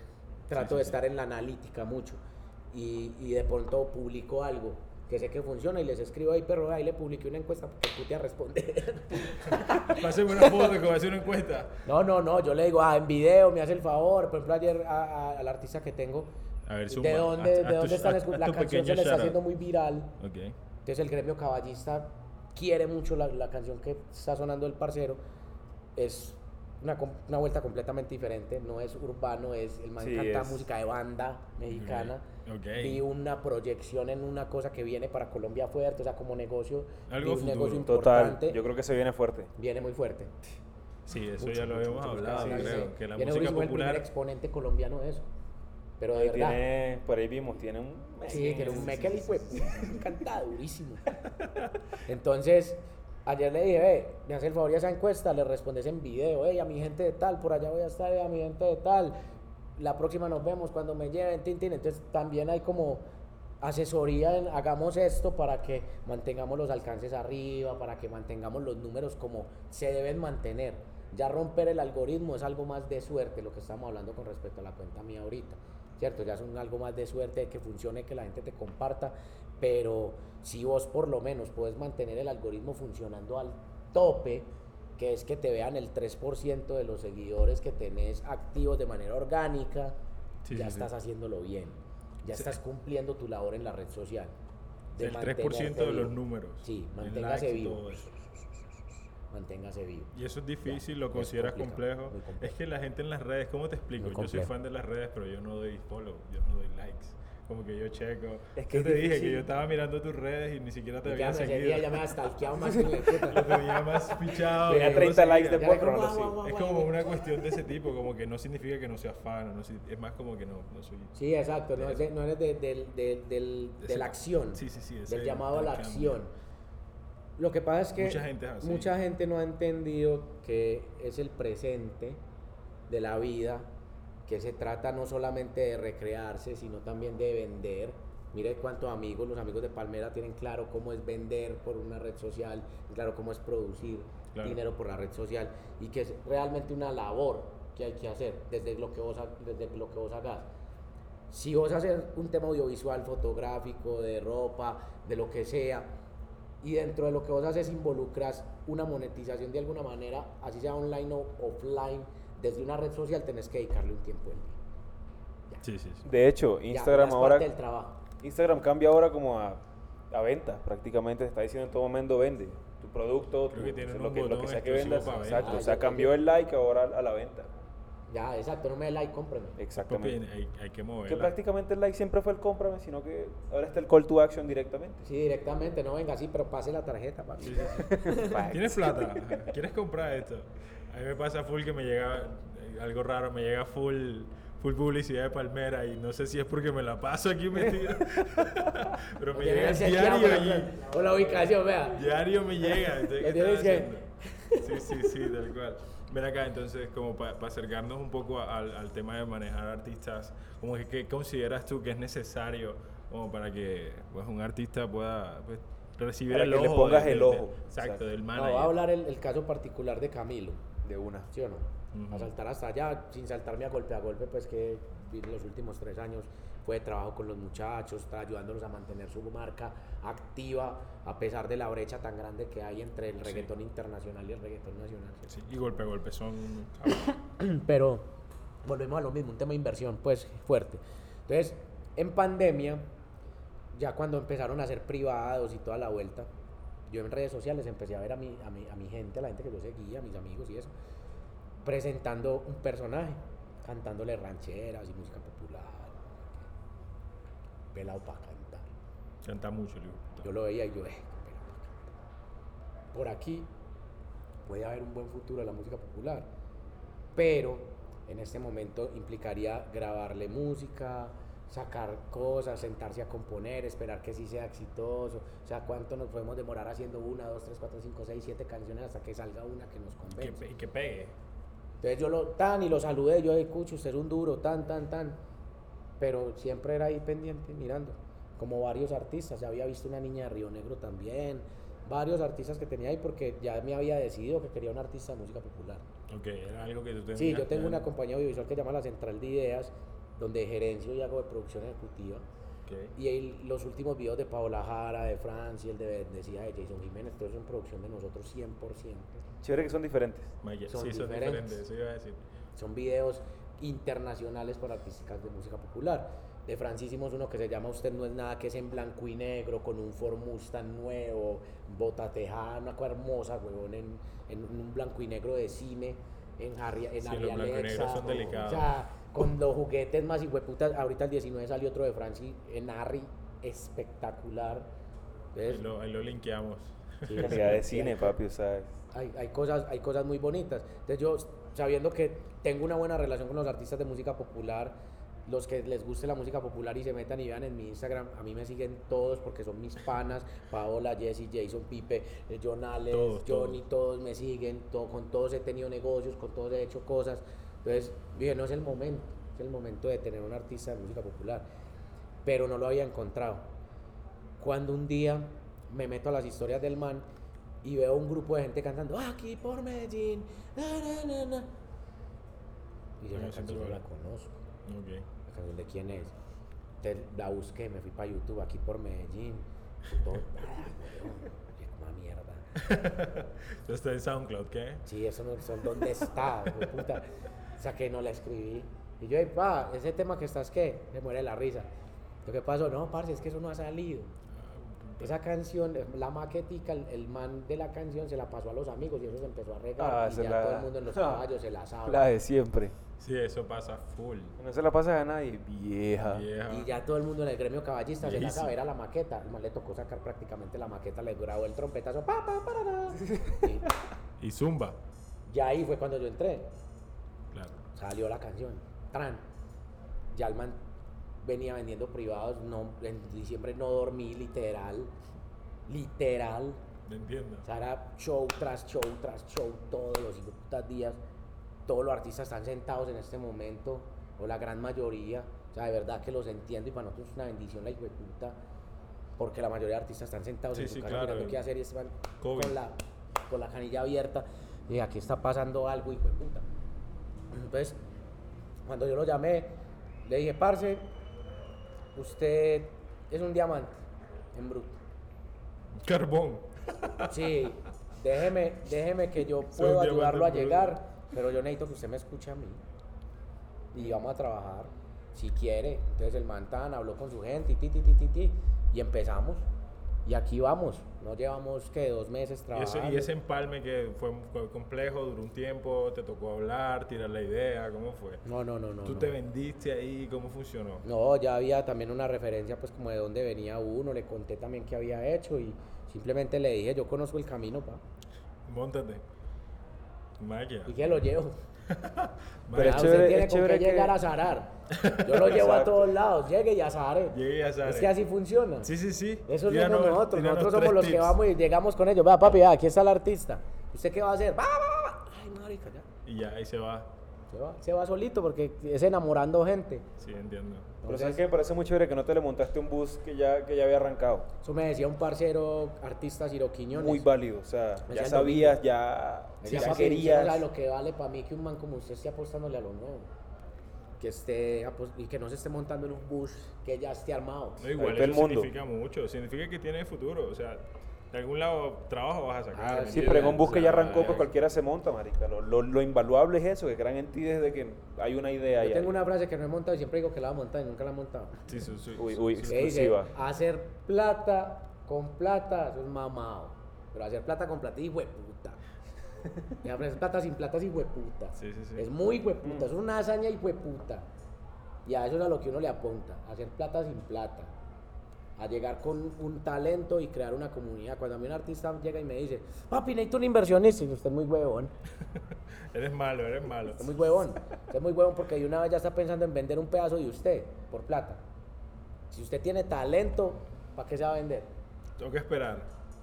trato de estar en la analítica mucho. Y, y de pronto publico algo que sé que funciona y les escribo ahí, pero ahí le publiqué una encuesta porque pute a responder. [LAUGHS] Pásame una foto que voy a hacer una encuesta. no, no, no, yo le digo, ah, en video me hace el favor. Por ejemplo, ayer a- a- al artista que tengo, A ver, ¿de suma. dónde, Haz- de dónde están La canción se le está haciendo muy viral. Ok. Entonces el gremio caballista quiere mucho la, la canción que está sonando el parcero. Es una, una vuelta completamente diferente. No es urbano, es el man Sí, canta es- música de banda mexicana. Ok. vi una proyección en una cosa que viene para Colombia fuerte, o sea, como negocio, Algo un futuro. negocio Total, importante, yo creo que se viene fuerte. viene muy fuerte. Sí, eso Mucho, ya lo mucho, habíamos mucho, hablado, mucho. creo, Sí, que la viene música muy el primer popular... exponente colombiano de eso. Pero de Ahí verdad. tiene, por ahí vimos, tiene un... Sí, que era un mecal y fue canta durísimo. Entonces, ayer le dije, ve, me hace el favor y esa encuesta, le respondes en video, hey, a mi gente de tal, por allá voy a estar, eh, a mi gente de tal, la próxima nos vemos cuando me lleven, tin, tin. Entonces, también hay como asesoría en hagamos esto para que mantengamos los alcances arriba, para que mantengamos los números como se deben mantener. Ya romper el algoritmo es algo más de suerte, lo que estamos hablando con respecto a la cuenta mía ahorita. ¿Cierto? Ya es un algo más de suerte de que funcione, que la gente te comparta, pero si vos por lo menos puedes mantener el algoritmo funcionando al tope, que es que te vean el 3% de los seguidores que tenés activos de manera orgánica, Sí, ya sí, sí. estás haciéndolo bien. Ya Sí. estás cumpliendo tu labor en la red social. de El 3% mantenerte de los números. Sí, manténgase vivo. Manténgase vivo. Y eso es difícil, lo es consideras complejo. complejo. Es que la gente en las redes, ¿cómo te explico? Yo soy fan de las redes, pero yo no doy follow, yo no doy likes. Como que yo checo. Es que yo te dije que yo estaba mirando tus redes y ni siquiera te había seguido. seguía, ya me había stalkeado más [LAUGHS] que la puta. Lo tenía más fichado. Tenía y no lo 30 likes de Ya por como, ronda, guau, sí. guau, guau, Es como una cuestión de ese [LAUGHS] tipo, como que no significa que no seas fan, no es más como que no, no soy... Sí, exacto, no, es de- no eres de, De de ese- la acción, sí, sí, sí, del llamado a la cambio. acción. Lo que pasa es que Mucha gente es mucha gente no ha entendido que es el presente de la vida, que se trata no solamente de recrearse, sino también de vender. Mire cuántos amigos, los amigos de Palmera tienen claro cómo es vender por una red social, claro cómo es producir Claro. dinero por la red social y que es realmente una labor que hay que hacer desde lo que vos, desde lo que vos hagas. Si vos haces un tema audiovisual, fotográfico, de ropa, de lo que sea, y dentro de lo que vos haces involucras una monetización de alguna manera, así sea online o offline, desde una red social tenés que dedicarle un tiempo en Ya. Sí, sí, sí. De hecho, Ya, Instagram es ahora... del trabajo. Instagram cambia ahora como a, a venta, prácticamente te está diciendo en todo momento vende tu producto, tu- que lo, que, lo que sea que vendas. Exacto, o sea, Ah, ya, cambió ya. el like ahora a la venta. Ya, exacto, no me dé like, cómpreme. Papi, Exactamente. hay, hay que Que moverla. prácticamente el like siempre fue el cómprame, sino que ahora está el call to action directamente. Sí, directamente, no venga así, pero pase la tarjeta, papi. Sí, sí, sí. [LAUGHS] ¿Tienes plata? ¿Quieres comprar esto? A mí me pasa full que me llega eh, algo raro, me llega full full publicidad de Palmera y no sé si es porque me la paso aquí metido. [LAUGHS] Pero me llega diario y Por la ubicación, vea. diario me llega. [LAUGHS] entonces, ¿qué? Sí, sí, sí, tal cual. Ven acá, entonces, como para acercarnos un poco a- al, al tema de manejar artistas, como que, ¿qué consideras tú que es necesario como para que pues, un artista pueda pues, recibir Para el que le ojo? pongas del- el ojo. Exacto, Exacto. del No, manager. va a hablar el, el caso particular de Camilo, De una. ¿sí o no? Ujú. A saltar hasta allá, sin saltarme a golpe a golpe, pues que los últimos tres años fue de trabajo con los muchachos, está ayudándolos a mantener su marca activa, a pesar de la brecha tan grande que hay entre el Sí. reggaetón internacional y el reggaetón nacional. ¿sí? Sí, y golpe a golpe son... [COUGHS] Pero volvemos a lo mismo, un tema de inversión pues fuerte. Entonces, en pandemia, ya cuando empezaron a ser privados y toda la vuelta, yo en redes sociales empecé a ver a mi, a mi, a mi gente, a la gente que yo seguía, a mis amigos y eso, presentando un personaje, cantándole rancheras y música popular, pelado para cantar. Canta mucho, Liu. Yo lo veía y yo, eh, pelado pa' cantar. Por aquí puede haber un buen futuro de la música popular, pero en este momento implicaría grabarle música, sacar cosas, sentarse a componer, esperar que sí sea exitoso. O sea, ¿cuánto nos podemos demorar haciendo una, dos, tres, cuatro, cinco, seis, siete canciones hasta que salga una que nos convence? pe- que pegue. Entonces yo lo tan y lo saludé, yo escucho, usted es un duro, tan, tan, tan. Pero siempre era ahí pendiente, mirando. Como varios artistas, ya había visto una niña de Río Negro también. Varios artistas que tenía ahí porque ya me había decidido que quería un artista de música popular. Ok, era algo que tú tenías. Sí, yo tengo una compañía audiovisual que se llama La Central de Ideas, donde gerencio y hago de producción ejecutiva. Ok. Y ahí los últimos videos de Paola Jara, de Francia, el de Bendecida de Jason Jiménez, todo eso en producción de nosotros 100%. Chévere que son diferentes. Maya, son sí, son diferentes. diferentes, eso iba a decir. Son videos internacionales para artísticas de música popular. De Francia hicimos uno que se llama Usted no es nada, que es en blanco y negro, con un Ford Mustang nuevo, bota tejada, una cosa hermosa, huevón, en, en un blanco y negro de cine, en Harry, en Sí, Harry los blanco y negro Alexa, son delicados. O sea, con los juguetes más hijueputas. Ahorita el 19 salió otro de Franci en Harry, espectacular. Ahí Entonces, lo, ahí lo linkeamos. sí, Calidad de cine, papi, o sea. hay, hay cosas, hay cosas muy bonitas. Entonces yo, sabiendo que tengo una buena relación con los artistas de música popular, los que les guste la música popular y se metan y vean en mi Instagram, a mí me siguen todos porque son mis panas, Paola, Jesse, Jason, Pipe, eh, John Alex, Todos, Johnny, todos. me siguen, to- con todos he tenido negocios, con todos he hecho cosas. Entonces, dije, no es el momento, es el momento de tener un artista de música popular. Pero no lo había encontrado. Cuando un día me meto a las historias del man y veo un grupo de gente cantando aquí por Medellín. na, na, na, na". Y yo Bueno, la canción no la conozco. La canción de quién es. Entonces la busqué, me fui para YouTube aquí por Medellín. Todo, [LAUGHS] como mierda. [LAUGHS] Esto está en SoundCloud, ¿qué? Sí, eso no son dónde está, puta. O sea que no la escribí. Y yo, "Ey, pa, ese tema que estás, ¿qué? Me muere la risa. Lo que pasó, no, parce, es que eso no ha salido. Esa canción, eh, la maquetica, el, el man de la canción se la pasó a los amigos y eso se empezó a regar. Ah, y ya la- todo el mundo en los [LAUGHS] caballos se la sabe. La de siempre. Sí, eso pasa full. No se la pasa a nadie. Vieja. Vieja. Y ya todo el mundo en el gremio caballista se la sabe, era la maqueta. El man le tocó sacar prácticamente la maqueta, le grabó el trompetazo. Pa, pa, parará. Y [LAUGHS] Y Zumba. ya ahí fue cuando yo entré. Salió la canción. Tran. Ya el man venía vendiendo privados. No, en diciembre no dormí, literal. Literal. Me entiendo. O sea, era show tras show tras show todos los putas días. Todos los artistas están sentados en este momento, o la gran mayoría. O sea, de verdad que los entiendo y para nosotros es una bendición la puta. Porque la mayoría de artistas están sentados Sí, en su sí, casa claro, mirando qué hacer y están con la, con la canilla abierta. Y aquí está pasando algo, hijo de puta. Entonces, cuando yo lo llamé, le dije, parce, usted es un diamante en bruto. Carbón. Sí, déjeme, déjeme que yo [LAUGHS] puedo ayudarlo a llegar, pero yo necesito que usted me escuche a mí. Y vamos a trabajar, si quiere. Entonces el Mantan habló con su gente y ti, ti, ti, ti, ti, y empezamos. Y aquí vamos, no llevamos que dos meses Y ese, trabajando. y ese empalme que fue, fue complejo, duró un tiempo, te tocó hablar, tirar la idea, ¿cómo fue? No, no, no, no. ¿Tú no. te vendiste ahí? ¿Cómo funcionó? No, ya había también una referencia pues como de dónde venía uno, le conté también qué había hecho y simplemente le dije, yo conozco el camino, pa. Móntate. Magia. Y que lo llevo. [LAUGHS] Pero es usted chévere- tiene es con chévere qué que- llegar a zarar. Yo lo llevo a todos lados, llegue y azare. Llegué a Sare. Es que así funciona. Sí, sí, sí. Eso es lo nosotros. Nosotros somos los que vamos y llegamos con ellos. Vea, papi, vea, aquí está el artista. ¿Usted qué va a hacer? Va, va, va. Ay, marica, ya. Y ya, ahí se va. Se va, se va solito porque es enamorando gente. Sí, entiendo. Pero sabes que me parece muy chévere que no te le montaste un bus que ya, que ya había arrancado. Eso me decía un parcero artista Ciro Quiñones. Muy válido. O sea, Me ya sabías, ya, Me ya decía, "Papi, querías. lo que vale para mí que un man como usted esté apostándole a lo nuevo. Que esté y que no se esté montando en un bus que ya esté armado. No, igual Ahorita el eso mundo. significa mucho. Significa que tiene futuro. O sea, de algún lado trabajo vas a sacar. Ah, ¿me sí, pero en un bus que ya arrancó, pues cualquiera se monta, marica. Lo, lo, lo invaluable es eso, que crean en ti desde que hay una idea. Yo ya. tengo una frase que no he montado y siempre digo que la voy a montar y nunca la he montado. Sí, sí, sí. Uy, uy, dice, exclusiva. hacer plata con plata, eso es mamado. Pero hacer plata con plata, hijo de puta. [LAUGHS] Y hacer plata sin plata es hijo de puta. Sí, sí, sí. Es muy hijo de puta, eso es una hazaña hijo de puta. Y a eso es a lo que uno le apunta, hacer plata sin plata. A llegar con un talento y crear una comunidad. Cuando a mí un artista llega y me dice, papi, necesito un inversionista, y usted es muy huevón. [LAUGHS] Eres malo, eres malo. Usted es muy huevón. Usted es muy huevón porque de una vez ya está pensando en vender un pedazo de usted por plata. Si usted tiene talento, ¿para qué se va a vender? Tengo que esperar.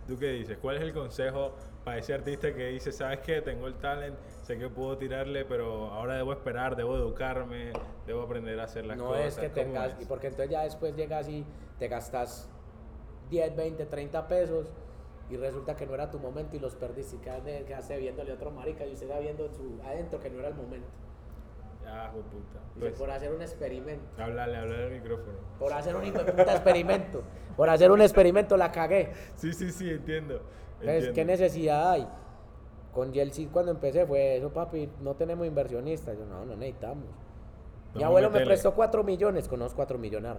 ¿Tú qué dices? ¿Cuál es el consejo para ese artista que dice, sabes qué, tengo el talent, sé que puedo tirarle, pero ahora debo esperar, debo educarme, debo aprender a hacer las no cosas? es que ¿Cómo tengas, y porque entonces ya después llegas y te gastas 10, 20, 30 pesos y resulta que no era tu momento y los perdiste y quedaste, viéndole a otro marica y usted está viendo en su, adentro que no era el momento. Ah, puta. Dice, Pues, por hacer un experimento, háblale, háblale al micrófono. por hacer un puta experimento, por hacer un experimento la cagué. Sí, sí, sí, entiendo. Entonces, ¿qué necesidad hay? Con Yeltsin cuando empecé fue eso, papi, no tenemos inversionistas. Yo, no, no necesitamos. Mi abuelo me prestó 4 millones, con los 4 millones.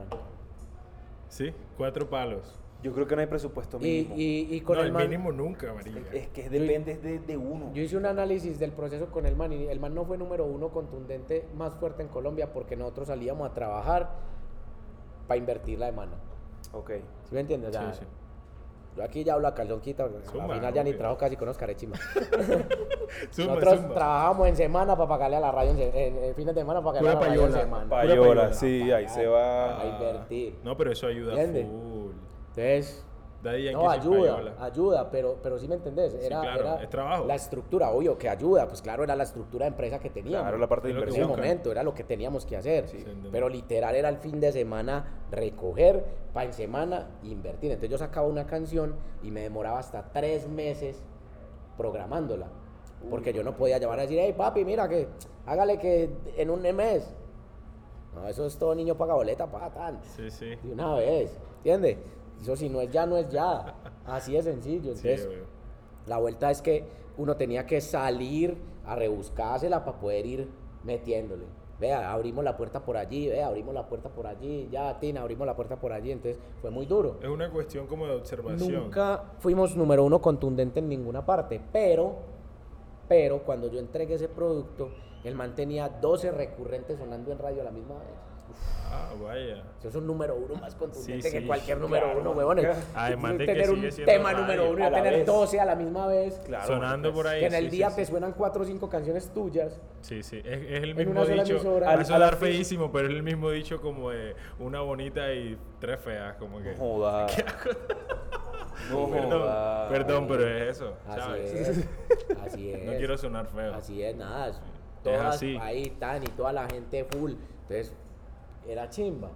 Sí, cuatro palos. Yo creo que no hay presupuesto mínimo. y, y con no, el el man, mínimo nunca, marica. es que depende de, de uno. yo hice un análisis del proceso con el man y el man no fue número uno contundente más fuerte en Colombia porque nosotros salíamos a trabajar para invertir la demanda. Ok. ¿Sí me entiendes? O sea, Sí, sí. Yo aquí ya hablo a calzón quita, porque Zumba, al final ya ni trabajo casi con Oscar Echima. Nosotros zumba. trabajamos en semana para pagarle a la radio en, en, en fines de semana para pagarle Pura a la radio en payola. semana. Payola, payola. sí, ahí se va. a invertir. No, pero eso ayuda ¿Entiende? full. Entonces, Daddy Yankee no, ayuda, ayuda, pero, pero sí me entendés. Era, claro, era es trabajo. La estructura, obvio que ayuda, pues claro, era la estructura de empresa que teníamos. Claro, la parte de que en ese inversión. momento, era lo que teníamos que hacer. Sí. Pero literal era el fin de semana recoger, para en semana invertir. Entonces yo sacaba una canción y me demoraba hasta tres meses programándola. Porque yo no podía llevar a decir, hey papi, mira que hágale que en un mes. No, eso es todo niño paga boleta, paga tan. Sí, sí. De una vez, ¿entiendes? Eso si no es ya, no es ya. Así de sencillo. Sí, Entonces, obvio. la vuelta es que uno tenía que salir a rebuscársela para poder ir metiéndole. Vea, abrimos la puerta por allí, vea, abrimos la puerta por allí, ya, Tina, abrimos la puerta por allí. Entonces fue muy duro. Es una cuestión como de observación. Nunca fuimos número uno contundente en ninguna parte, pero, pero cuando yo entregué ese producto, el man tenía 12 recurrentes sonando en radio a la misma vez. Ah, vaya. Eso es un número uno más contundente Sí, que sí, cualquier número claro. uno, huevones. [LAUGHS] Además de que tener sigue un siendo tema número uno y tener vez. 12 a la misma vez. Claro, Sonando pues, por ahí. que en el sí, día sí, te sí. suenan cuatro o cinco canciones tuyas. Sí, sí, es, es el mismo dicho. Va Al- a sonar feísimo, pero es el mismo dicho como de una bonita y tres feas, como que. No joda. [LAUGHS] No [LAUGHS] Perdón, joda. perdón, pero es eso, Así ¿sabes? es. Así es. No quiero sonar feo. Así es, nada. es- Todas así. ahí están y toda la gente full. Entonces, era chimba.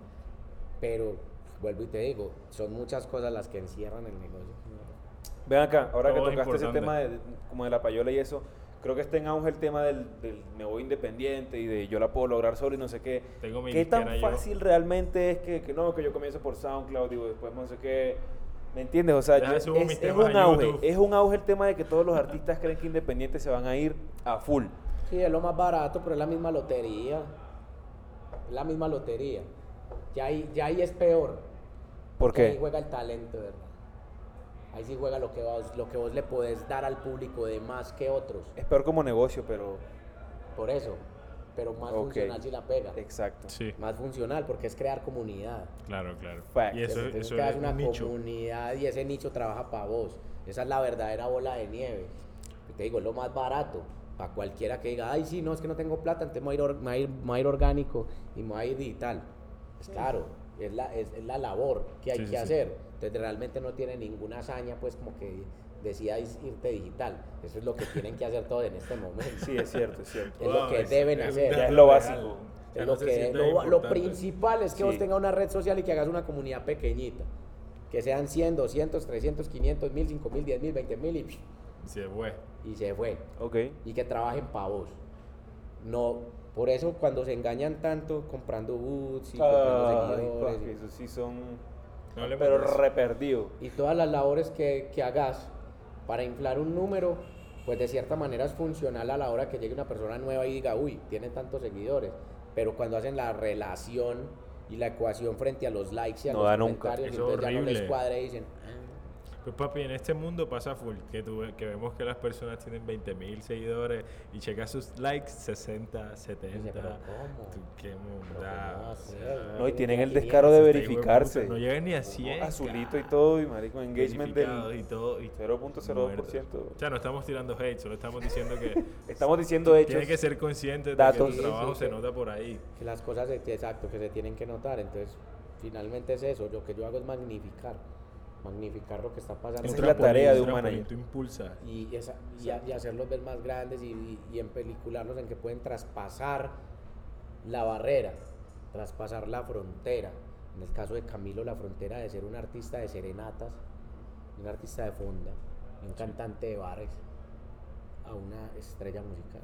Pero, vuelvo y te digo, son muchas cosas las que encierran el negocio. Ven acá, ahora que Todo es tocaste ese importante. tema de, como de la payola y eso, creo que está en auge el tema del, del me voy independiente y de yo la puedo lograr solo y no sé qué. Tengo mi ¿Qué tan yo. fácil realmente es que, que no, que yo comienzo por SoundCloud y después no sé qué? ¿Me entiendes? O sea, yo- es, es un a auge, YouTube. es un auge el tema de que todos los artistas creen que independientes se van a ir a full. Sí, es lo más barato, pero es la misma lotería. Es la misma lotería. Ya ahí, ya ahí es peor. ¿Por porque Ahí qué? juega el talento, ¿verdad? Ahí sí juega lo que vos, lo que vos le podés dar al público de más que otros. Es peor como negocio, pero... Por eso. Pero más Ok. funcional si la pega. Exacto. Sí, Más funcional porque es crear comunidad. claro, claro. Facts. Y eso, Entonces eso creas es una un nicho. comunidad y ese nicho trabaja para vos. Esa es la verdadera bola de nieve. Te digo, es lo más barato. Para cualquiera que diga, ay, sí, no, es que no tengo plata, entonces me voy a ir, or- me voy a ir- me voy a ir orgánico y me voy a ir digital. Pues claro, es la, es, es la labor que hay Sí, sí, que sí. hacer. Entonces realmente no tiene ninguna hazaña, pues como que decidáis irte digital. Eso es lo que tienen que hacer todos en este momento. Sí, es cierto, es cierto. [LAUGHS] Es lo Wow, que es- deben es un hacer. Ya es lo básico. Ya no lo, se que, lo, lo principal es que vos Sí. tengas una red social y que hagas una comunidad pequeñita. Que sean 100, 200, 300, 500, 1000, 5000, 10000, 20000 y, Se fue. Y se fue. Ok. Y que trabajen para vos. No, por eso cuando se engañan tanto comprando boots y comprando Ay, seguidores papi, eso sí son... No Pero de eso. re perdido. y todas las labores que, que hagas para inflar un número, pues de cierta manera es funcional a la hora que llegue una persona nueva y diga, uy, tiene tantos seguidores. Pero cuando hacen la relación y la ecuación frente a los likes y a No los da nunca. comentarios, Eso es entonces ya no les horrible. cuadra y dicen, "Ah, Pues papi, en este mundo pasa full, que, tú, ve- que vemos que las personas tienen 20 mil seguidores y checas sus likes 60, 70. Dice, "¿Pero cómo? Tú, qué ¿Pero cómo mundada. va a o ser, sea, no? Y tienen el descaro de 500, hijo de verificarse. puta, No llegan ni a 100. Azulito y todo, y marico, engagement del y todo. y 0.02%. muertos. O sea, no estamos tirando hate, solo estamos diciendo que [LAUGHS] Estamos diciendo hechos. tiene que ser consciente de datos. que tu trabajo sí, se nota por ahí. que las cosas, se- exacto, que se tienen que notar. Entonces, finalmente es eso. Lo que yo hago es magnificar. Magnificar lo que está pasando. Esa es la tarea de un manager. Tú impulsas. y, esa- y, a- y hacerlos ver más grandes y, y, y en pelicularlos en que pueden traspasar la barrera, traspasar la frontera. En el caso de Camilo, la frontera de ser un artista de serenatas, un artista de fonda, un cantante de bares, a una estrella musical.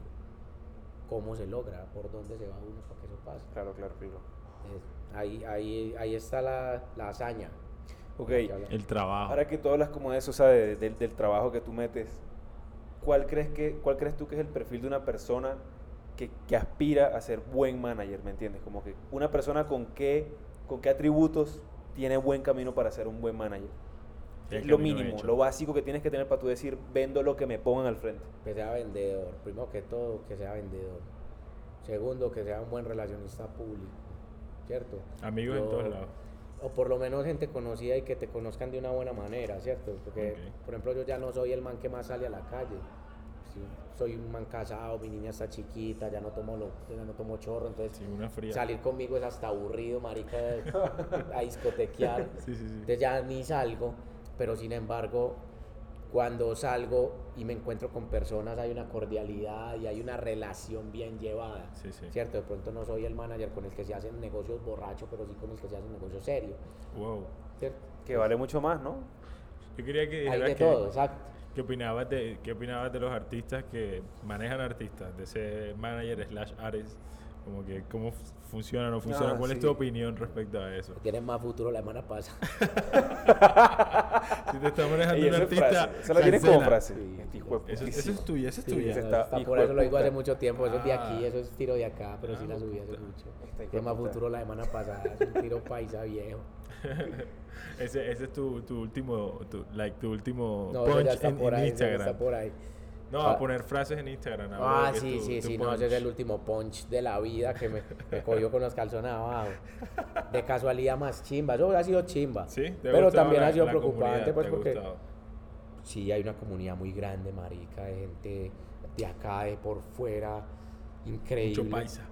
¿Cómo se logra? ¿Por dónde se va uno para que eso pase? Claro, claro. Es- ahí, ahí, ahí está la, la hazaña. Ok, El trabajo. ahora que tú hablas como de eso, o sea, de- del- del trabajo que tú metes, ¿cuál crees, que, ¿cuál crees tú que es el perfil de una persona que, que aspira a ser buen manager? ¿Me entiendes? Como que una persona con qué, con qué atributos tiene buen camino para ser un buen manager. Es lo mínimo, hecho. lo básico que tienes que tener para tú decir, vendo lo que me pongan al frente. Que sea vendedor. Primero que todo, que sea vendedor. Segundo, que sea un buen relacionista público. ¿Cierto? Amigos en Yo- todos lados. O por lo menos gente conocida y que te conozcan de una buena manera, ¿cierto? Porque, Ok. por ejemplo, yo ya no soy el man que más sale a la calle. Soy un man casado, mi niña está chiquita, ya no tomo, lo, ya no tomo chorro, entonces Sí, una fría. salir conmigo es hasta aburrido, marica, a discotequear. [LAUGHS] Sí, sí. Entonces ya ni salgo, pero sin embargo, cuando salgo y me encuentro con personas hay una cordialidad y hay una relación bien llevada. Sí, sí. ¿Cierto? De pronto no soy el manager con el que se hacen negocios borrachos, pero sí con el que se hacen negocios serios. Wow. ¿Cierto? Que vale mucho más, ¿no? Yo quería que Hay de que- todo, exacto. ¿Qué opinabas, de, ¿Qué opinabas de los artistas que manejan artistas? De ese manager slash artist. Como que cómo funciona o no funciona. Ah, ¿Cuál es sí. tu opinión respecto a eso? Tienen más futuro la semana pasada. [LAUGHS] Si te está manejando un es artista, esa la tienes como frase. Sí, Este Eso, eso putísimo. es tuya, esa es Sí, tuya. está está- por eso lo digo hace mucho tiempo, eso es de aquí, Ah. eso es tiro de acá, pero sí Ah, la subí hace mucho. Esta hijo de Tiene más futuro la semana pasada, es un tiro paisa viejo. [LAUGHS] ese, ese es tu, tu último, tu, like, tu último No, eso punch en, en ahí, eso Instagram. está por ahí. No, Ah. a poner frases en Instagram. Ah, sí, tu- sí, tu sí, no, ese es el último punch de la vida que me, me cogió con los calzones abajo. De [LAUGHS] casualidad más chimba, eso ha sido chimba. ¿Sí? ¿Te ha Pero también la- ha sido preocupante, pues ¿Te ha porque sí hay una comunidad muy grande, marica, de gente de acá, de por fuera, increíble. Mucho paisa.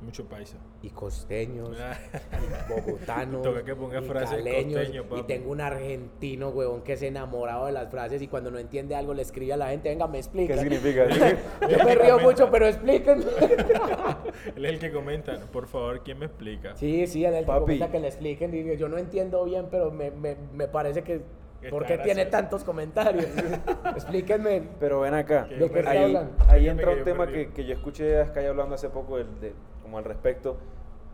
Mucho paisa. Y costeños, y bogotanos, Toca que ponga y frases caleños, costeño, papi. y tengo un argentino, huevón, que es enamorado de las frases y cuando no entiende algo le escribe a la gente, venga, me explica. ¿Qué significa? [LAUGHS] Yo me río mucho, pero explíquenme. [LAUGHS] Él es el que comenta, por favor, ¿quién me explica? Sí, sí, en el que comenta que le expliquen. y yo no entiendo bien, pero me, me, me parece que. ¿Por qué tiene tantos comentarios? [LAUGHS] Explíquenme. Pero ven acá, ¿De qué está ahí, entra un tema que, que yo escuché a Sky hablando hace poco de- como al respecto,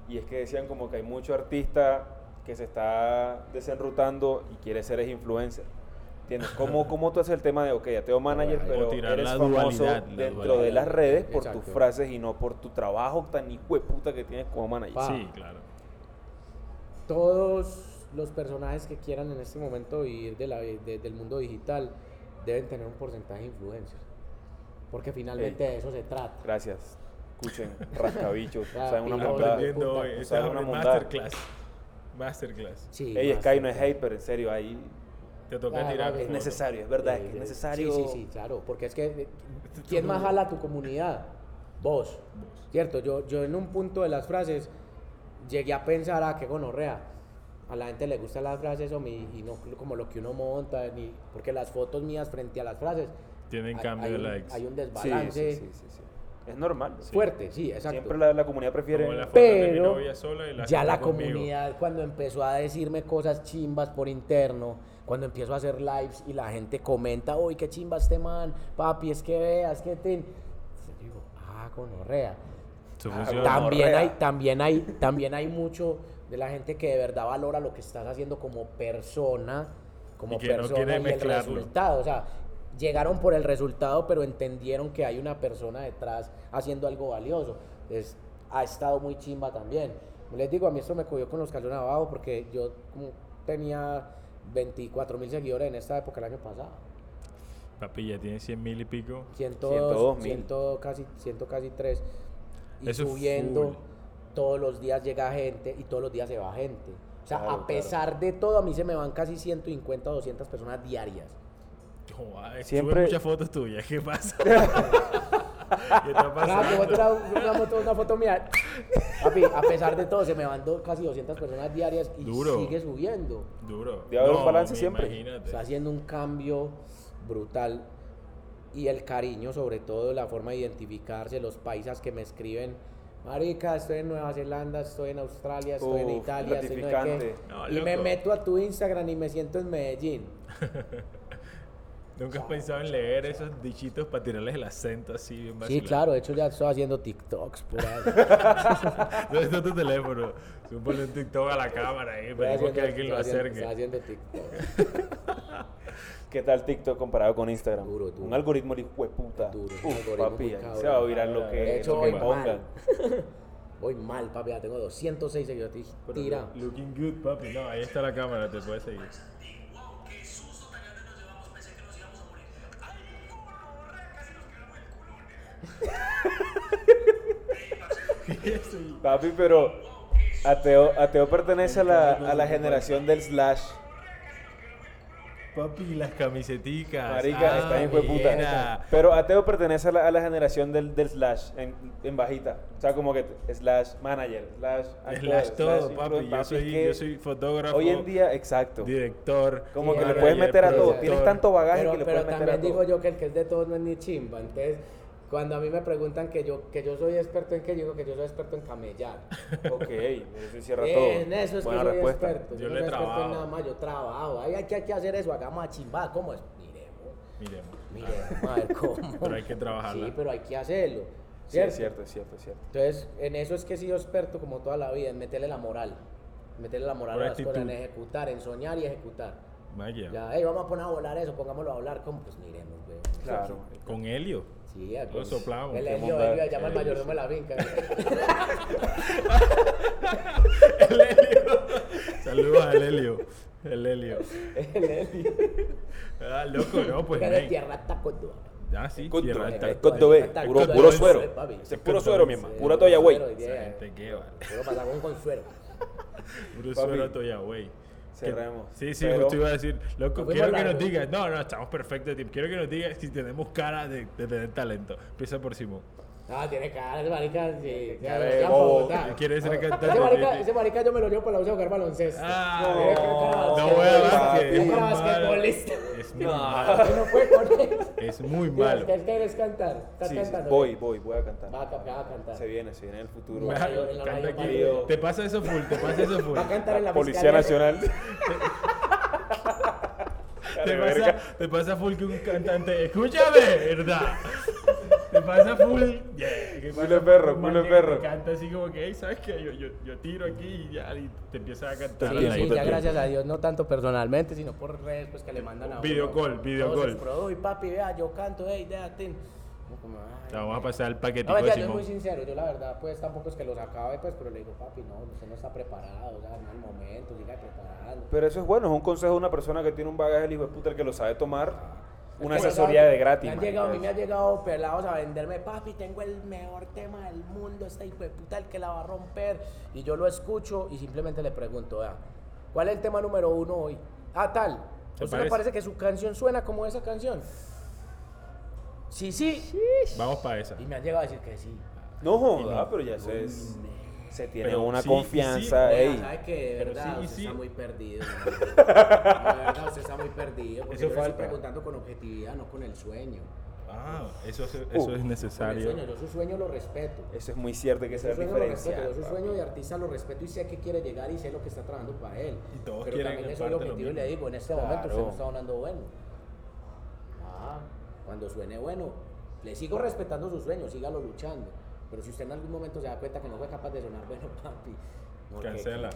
y es que decían como que hay mucho artista que se está desenrutando y quiere ser es influencer. ¿Entiendes? ¿Cómo, [LAUGHS] ¿Cómo tú haces el tema de, ok, ya tengo manager, O pero tirar eres la famoso dualidad, la dentro de las redes por Exacto. tus frases y no por tu trabajo tan hijo de puta que tienes como manager? Pa. Sí, claro. Todos los personajes que quieran en este momento vivir de la, de- del mundo digital deben tener un porcentaje de influencers. Porque finalmente Ey. de eso se trata. Gracias. Escuchen, rascabichos, Ah, [LAUGHS] saben una montada. Esta es una masterclass. Masterclass. Sí, Ey, Sky no es hate, pero en serio, ahí Te toca Ah, tirar. es necesario, es verdad, que es necesario. Sí, sí, sí, claro, porque es que eh, [LAUGHS] ¿quién más jala tu comunidad? Vos. ¿Cierto? Yo, yo en un punto de las frases llegué a pensar, ah, qué gonorrea. A la gente le gustan las frases o mi- y no como lo que uno monta, ni, porque las fotos mías frente a las frases Tienen hay- cambio hay de un- likes. Hay un desbalance sí, sí, sí, sí. Es normal. fuerte, sí, exacto. Siempre la, la comunidad prefiere. La de Pero novia sola y la ya la conmigo. comunidad cuando empezó a decirme cosas chimbas por interno, cuando empiezo a hacer lives y la gente comenta, uy, qué chimba este man, papi, es que veas, que te... Digo, ah, gonorrea. Eso Ah. También hay, también, hay, también hay mucho de la gente que de verdad valora lo que estás haciendo como persona, como Y que no persona quiere y el resultado. O sea, llegaron por el resultado, pero entendieron que hay una persona detrás haciendo algo valioso. Entonces, ha estado muy chimba también. Les digo, a mí esto me cogió con los calzones abajo porque yo como tenía 24 mil seguidores en esta época el año pasado. Papi, ya tiene 100 mil y pico. 102 102 mil. 100 casi, 100 casi 3. Y Eso es subiendo, full. Todos los días llega gente y todos los días se va gente. O sea, Claro, a pesar de todo, a mí se me van casi 150 o 200 personas diarias. Joder, Siempre- muchas fotos tuyas. ¿Qué pasa? [LAUGHS] ¿Qué está Ah, pasando? tirar una, foto, una foto mía. Papi, a pesar de todo, se me van do- casi 200 personas diarias y Duro. sigue subiendo. Duro. Debe haber un balance siempre. Imagínate. Está haciendo un cambio brutal. Y el cariño, sobre todo, la forma de identificarse, los paisas que me escriben. Marica, estoy en Nueva Zelanda, estoy en Australia, estoy en Italia, estoy no sé qué". gratificante. No, y me meto a tu Instagram y me siento en Medellín. [LAUGHS] ¿Nunca has pensado en leer esos dichitos para tirarles el acento así bien Sí, vacilado? claro, de hecho ya estoy haciendo TikToks por ahí. ¿Dónde está tu teléfono? Súbele un TikTok a la cámara ahí, pedimos que alguien lo acerque. Estoy haciendo TikToks. [LAUGHS] ¿Qué tal TikTok comparado con Instagram? Duro, duro. Un algoritmo de puta. Duro, Uf, papi, se va a virar lo que, de hecho, que voy pongan. Mal. [LAUGHS] voy mal, papi, ya tengo 206 seguidores. Tira. Looking good, papi. No, ahí está la cámara, te puedes seguir. Papi, pero Ateo, Ateo pertenece a la, a la generación del slash. Papi, las camiseticas. Marica, Ah, está bien fue puta. Pero Ateo pertenece a la, a la generación del, del slash en, en bajita. O sea, como que slash manager, slash actor, Slash todo, papi. Yo soy, que yo soy fotógrafo. Hoy en día, exacto. Director. Como Sí, que le puedes meter a todo. Tienes tanto bagaje Pero, que le pero puedes meter a también todo. digo yo que el que es de todos no es ni chimba. Entonces, cuando a mí me preguntan que yo, que yo soy experto en qué, yo digo que yo soy experto en camellar. [LAUGHS] Ok, eso cierra todo. En eso es Buena que soy respuesta. experto. Yo Yo, no soy experto trabajo. en nada más, yo trabajo. Ay, hay que, hay que hacer eso, hagamos a chimba. ¿Cómo es? Miremos. Miremos. Miremos, a ver cómo. [LAUGHS] Pero hay que trabajarla. Sí, pero hay que hacerlo. Sí, es cierto, es cierto, es cierto. Entonces, en eso es que he sido experto como toda la vida, en meterle la moral. Meterle la moral Por a las cosas, en actitud. ejecutar, en soñar y ejecutar. Vaya. Ya, hey, vamos a poner a volar eso, pongámoslo a volar. ¿Cómo? Pues miremos, güey. Claro. Con Helio. Sí, Lo pues, soplamos. El qué Helio, monda- Helio, llama al Helio, mayordomo de la finca. El [LAUGHS] Helio. Saludos al Helio. El Helio. el Helio. Ah, loco, no, pues. Que tierra. Ah, sí. Conto, tierra eh, alta. Está puro, puro suero. Ese es puro suero, mi hermano. Pura güey. Puro patagón con suero. Puro suero toya, güey. Cerremos. Sí, sí, Pero- justo iba a decir, loco, quiero que nos digas, no, no, estamos perfectos. Quiero que nos digas si tenemos cara de, de tener talento. Empieza por Simón. Ah, tiene cara, ese marica, sí. Cara de bobo. Quiere ser cantante. Ese marica, ese marica yo me lo llevo para la U a jugar baloncesto. Ah, no voy a. Es basquetbolista. Es muy No. malo. No fue con. Es muy malo. ¿Qué es que eres cantar? ¿Estás Sí, voy, voy, voy a cantar. Va a, ca- va a cantar. Se viene, se viene en el futuro. Va. Canta aquí. Te pasa eso full, te pasa eso full. Va a cantar en la Policía. Nacional. [LAUGHS] Te pasa, te pasa full que un cantante, escúchame, ¿verdad? Pasa full, yeah, que pasa de perro, culo perro. Canta así como que, hey, ¿sabes qué? Yo, yo, yo tiro aquí y ya, y te empieza a cantar. Sí, sí, ya gracias a Dios, no tanto personalmente, sino por redes, pues que le mandan a uno. Video call, video call. y papi, vea, yo canto, hey, déjate. Como, ay, vamos a pasar el paquetico No, ya, yo muy sincero, yo la verdad, pues tampoco es que los acabe, pues, pero le digo, papi, no, usted no está preparado, o sea, no es el momento, siga preparando. Pero eso es bueno, es un consejo de una persona que tiene un bagaje, el hijo de puta, el que lo sabe tomar. Una asesoría de gratis. Me han llegado, a mí me han llegado pelados a venderme, papi, tengo el mejor tema del mundo, este hijo de puta, el que la va a romper. Y yo lo escucho y simplemente le pregunto, vea, ¿cuál es el tema número uno hoy? Ah, tal. ¿Te ¿Usted le parece? parece que su canción suena como esa canción? Sí, sí. Vamos para esa. Y me han llegado a decir que sí. No joda, pero ya se, se tiene Pero una sí, confianza. sí. ey. ¿Sabe que de verdad sí, usted sí. está muy perdido? [LAUGHS] ¿no? de verdad, usted está muy perdido. Porque Eso yo falta. preguntando con objetividad, no con el sueño. Ah, eso, es- eso Uh, es el necesario. sueño, yo su sueño lo respeto. Eso es muy cierto, hay que ser diferencial. yo su sueño de artista lo respeto y sé que quiere llegar y sé lo que está trabajando para él. Y todos Pero quieren también soy parte lo objetivo y le digo, en este momento usted no está sonando bueno. Ah, cuando suene bueno, le sigo respetando su sueño, sígalo luchando. Pero si usted en algún momento se da cuenta que no fue capaz de sonar bueno, [LAUGHS] papi, no, Cancela.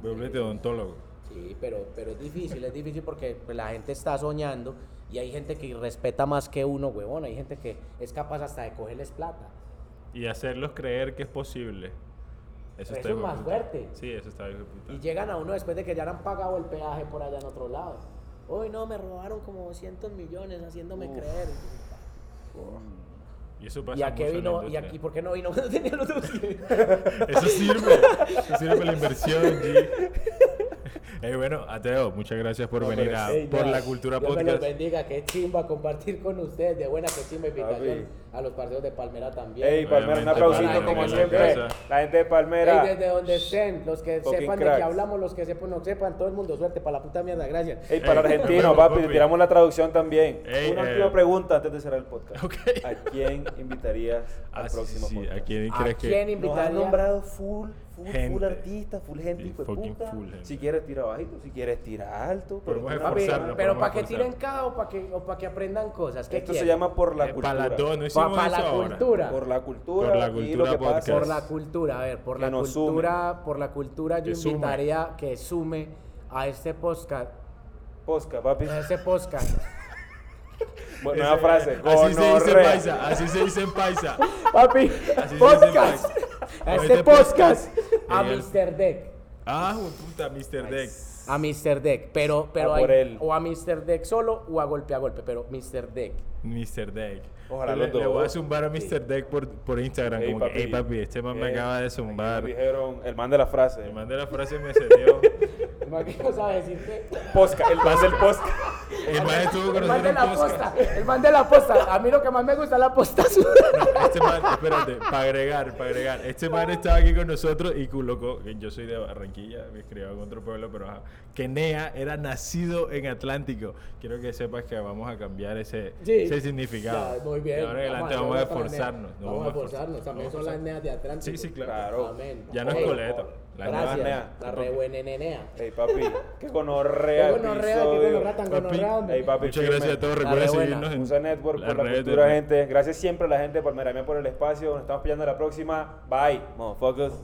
Vuélvete odontólogo. Sí, pero, pero es difícil, es difícil porque pues, la gente está soñando y hay gente que respeta más que uno, huevón. Hay gente que es capaz hasta de cogerles plata. Y hacerlos creer que es posible. Eso, Eso es más puta. fuerte. Sí, eso está puta. Y llegan a uno después de que ya han pagado el peaje por allá en otro lado. Hoy no, me robaron como 200 millones haciéndome creer. Y eso pasa ¿Y a qué vino? ¿Y, aquí, por qué no vino? No tenía los 200. Eso sirve. Eso sirve la inversión, G. Eh, bueno, Ateo, muchas gracias por No, venir pero a Por la Cultura Dios me los Podcast. bendiga, qué chimba compartir con ustedes. De buena, qué chimba invitación Papi. a los parceros de Palmera también. Ey, Palmera, un aplausito como la siempre. La gente de Palmera. desde donde estén, los que Fucking sepan de qué hablamos, los que sepan no sepan, todo el mundo suerte para la puta mierda, gracias. Ey, para vemos, [LAUGHS] papi, tiramos la traducción también. Una eh. última pregunta antes de cerrar el podcast. ¿A quién invitarías al Ah, sí, próximo sí, podcast? ¿A quién ¿A crees quién que.? Nos has invitaría? nombrado full, full, full artista, full gente, hijo de fucking puta. full gente. Si quieres tira bajito, si quieres tira alto. Pero esforzarnos, pero podemos para que tiren cada o para que, o pa' que aprendan cosas. ¿Qué Esto se llama por la Eh, cultura. para las dos, no hicimos para eso la ahora. cultura. Por la cultura. Por la y lo cultura que podcast. pasa Por la cultura, a ver, por Que la sume. cultura, por la cultura yo Que sume. invitaría que sume a este podcast, Posca, papi. a este podcast. [LAUGHS] Bueno, nueva frase. Así se dice en paisa. Así se dice en paisa. Papi, Así se dice podcast. A Este este podcast. podcast. A el- Mr. Deck. Ah, puta, Mr. Deck. A Mr. Deck, pero, pero A por hay- él. o a Mr. Deck solo o a golpe a golpe, pero Mr. Deck. Mr. Deck. Ojalá le, los le voy a dos. zumbar a Mr. Deck por, por Instagram. Ey, como que, hey papi, este man me acaba de zumbar. me dijeron, el man de la frase. Me mandé la frase me sedió. [LAUGHS] El man que no sabe decir que- Posca, el man del posca. El man estuvo con El man de la posta, el man de la posta. A mí lo que más me gusta es la posta. Este man, espérate, para agregar, para agregar. Este man estaba aquí con nosotros y colocó, que yo soy de Barranquilla, me criaba en otro pueblo, pero ajá, que Nea era nacido en Atlántico. Quiero que sepas que vamos a cambiar ese, Sí. ese significado. Ya, muy bien. De ahora en adelante Vamos vamos a vamos esforzarnos. nos Vamos a esforzarnos. También son vamos las neas de Atlántico. Sí, sí, claro. Claro. Amén. Ya no es coleto. Las Gracias. neas. La re buena nenea. Ey, papi, qué gonorrea Qué gonorrea, qué episodio. gonorrea tan Papi, gonorrea, hombre. Ey, papi, Muchas gracias a todos. La Recuerden seguirnos en Musa Network por la redes de cultura, Red. gente. Gracias siempre a la gente por Meramia por el espacio. Nos estamos pillando la próxima. Bye, motherfuckers.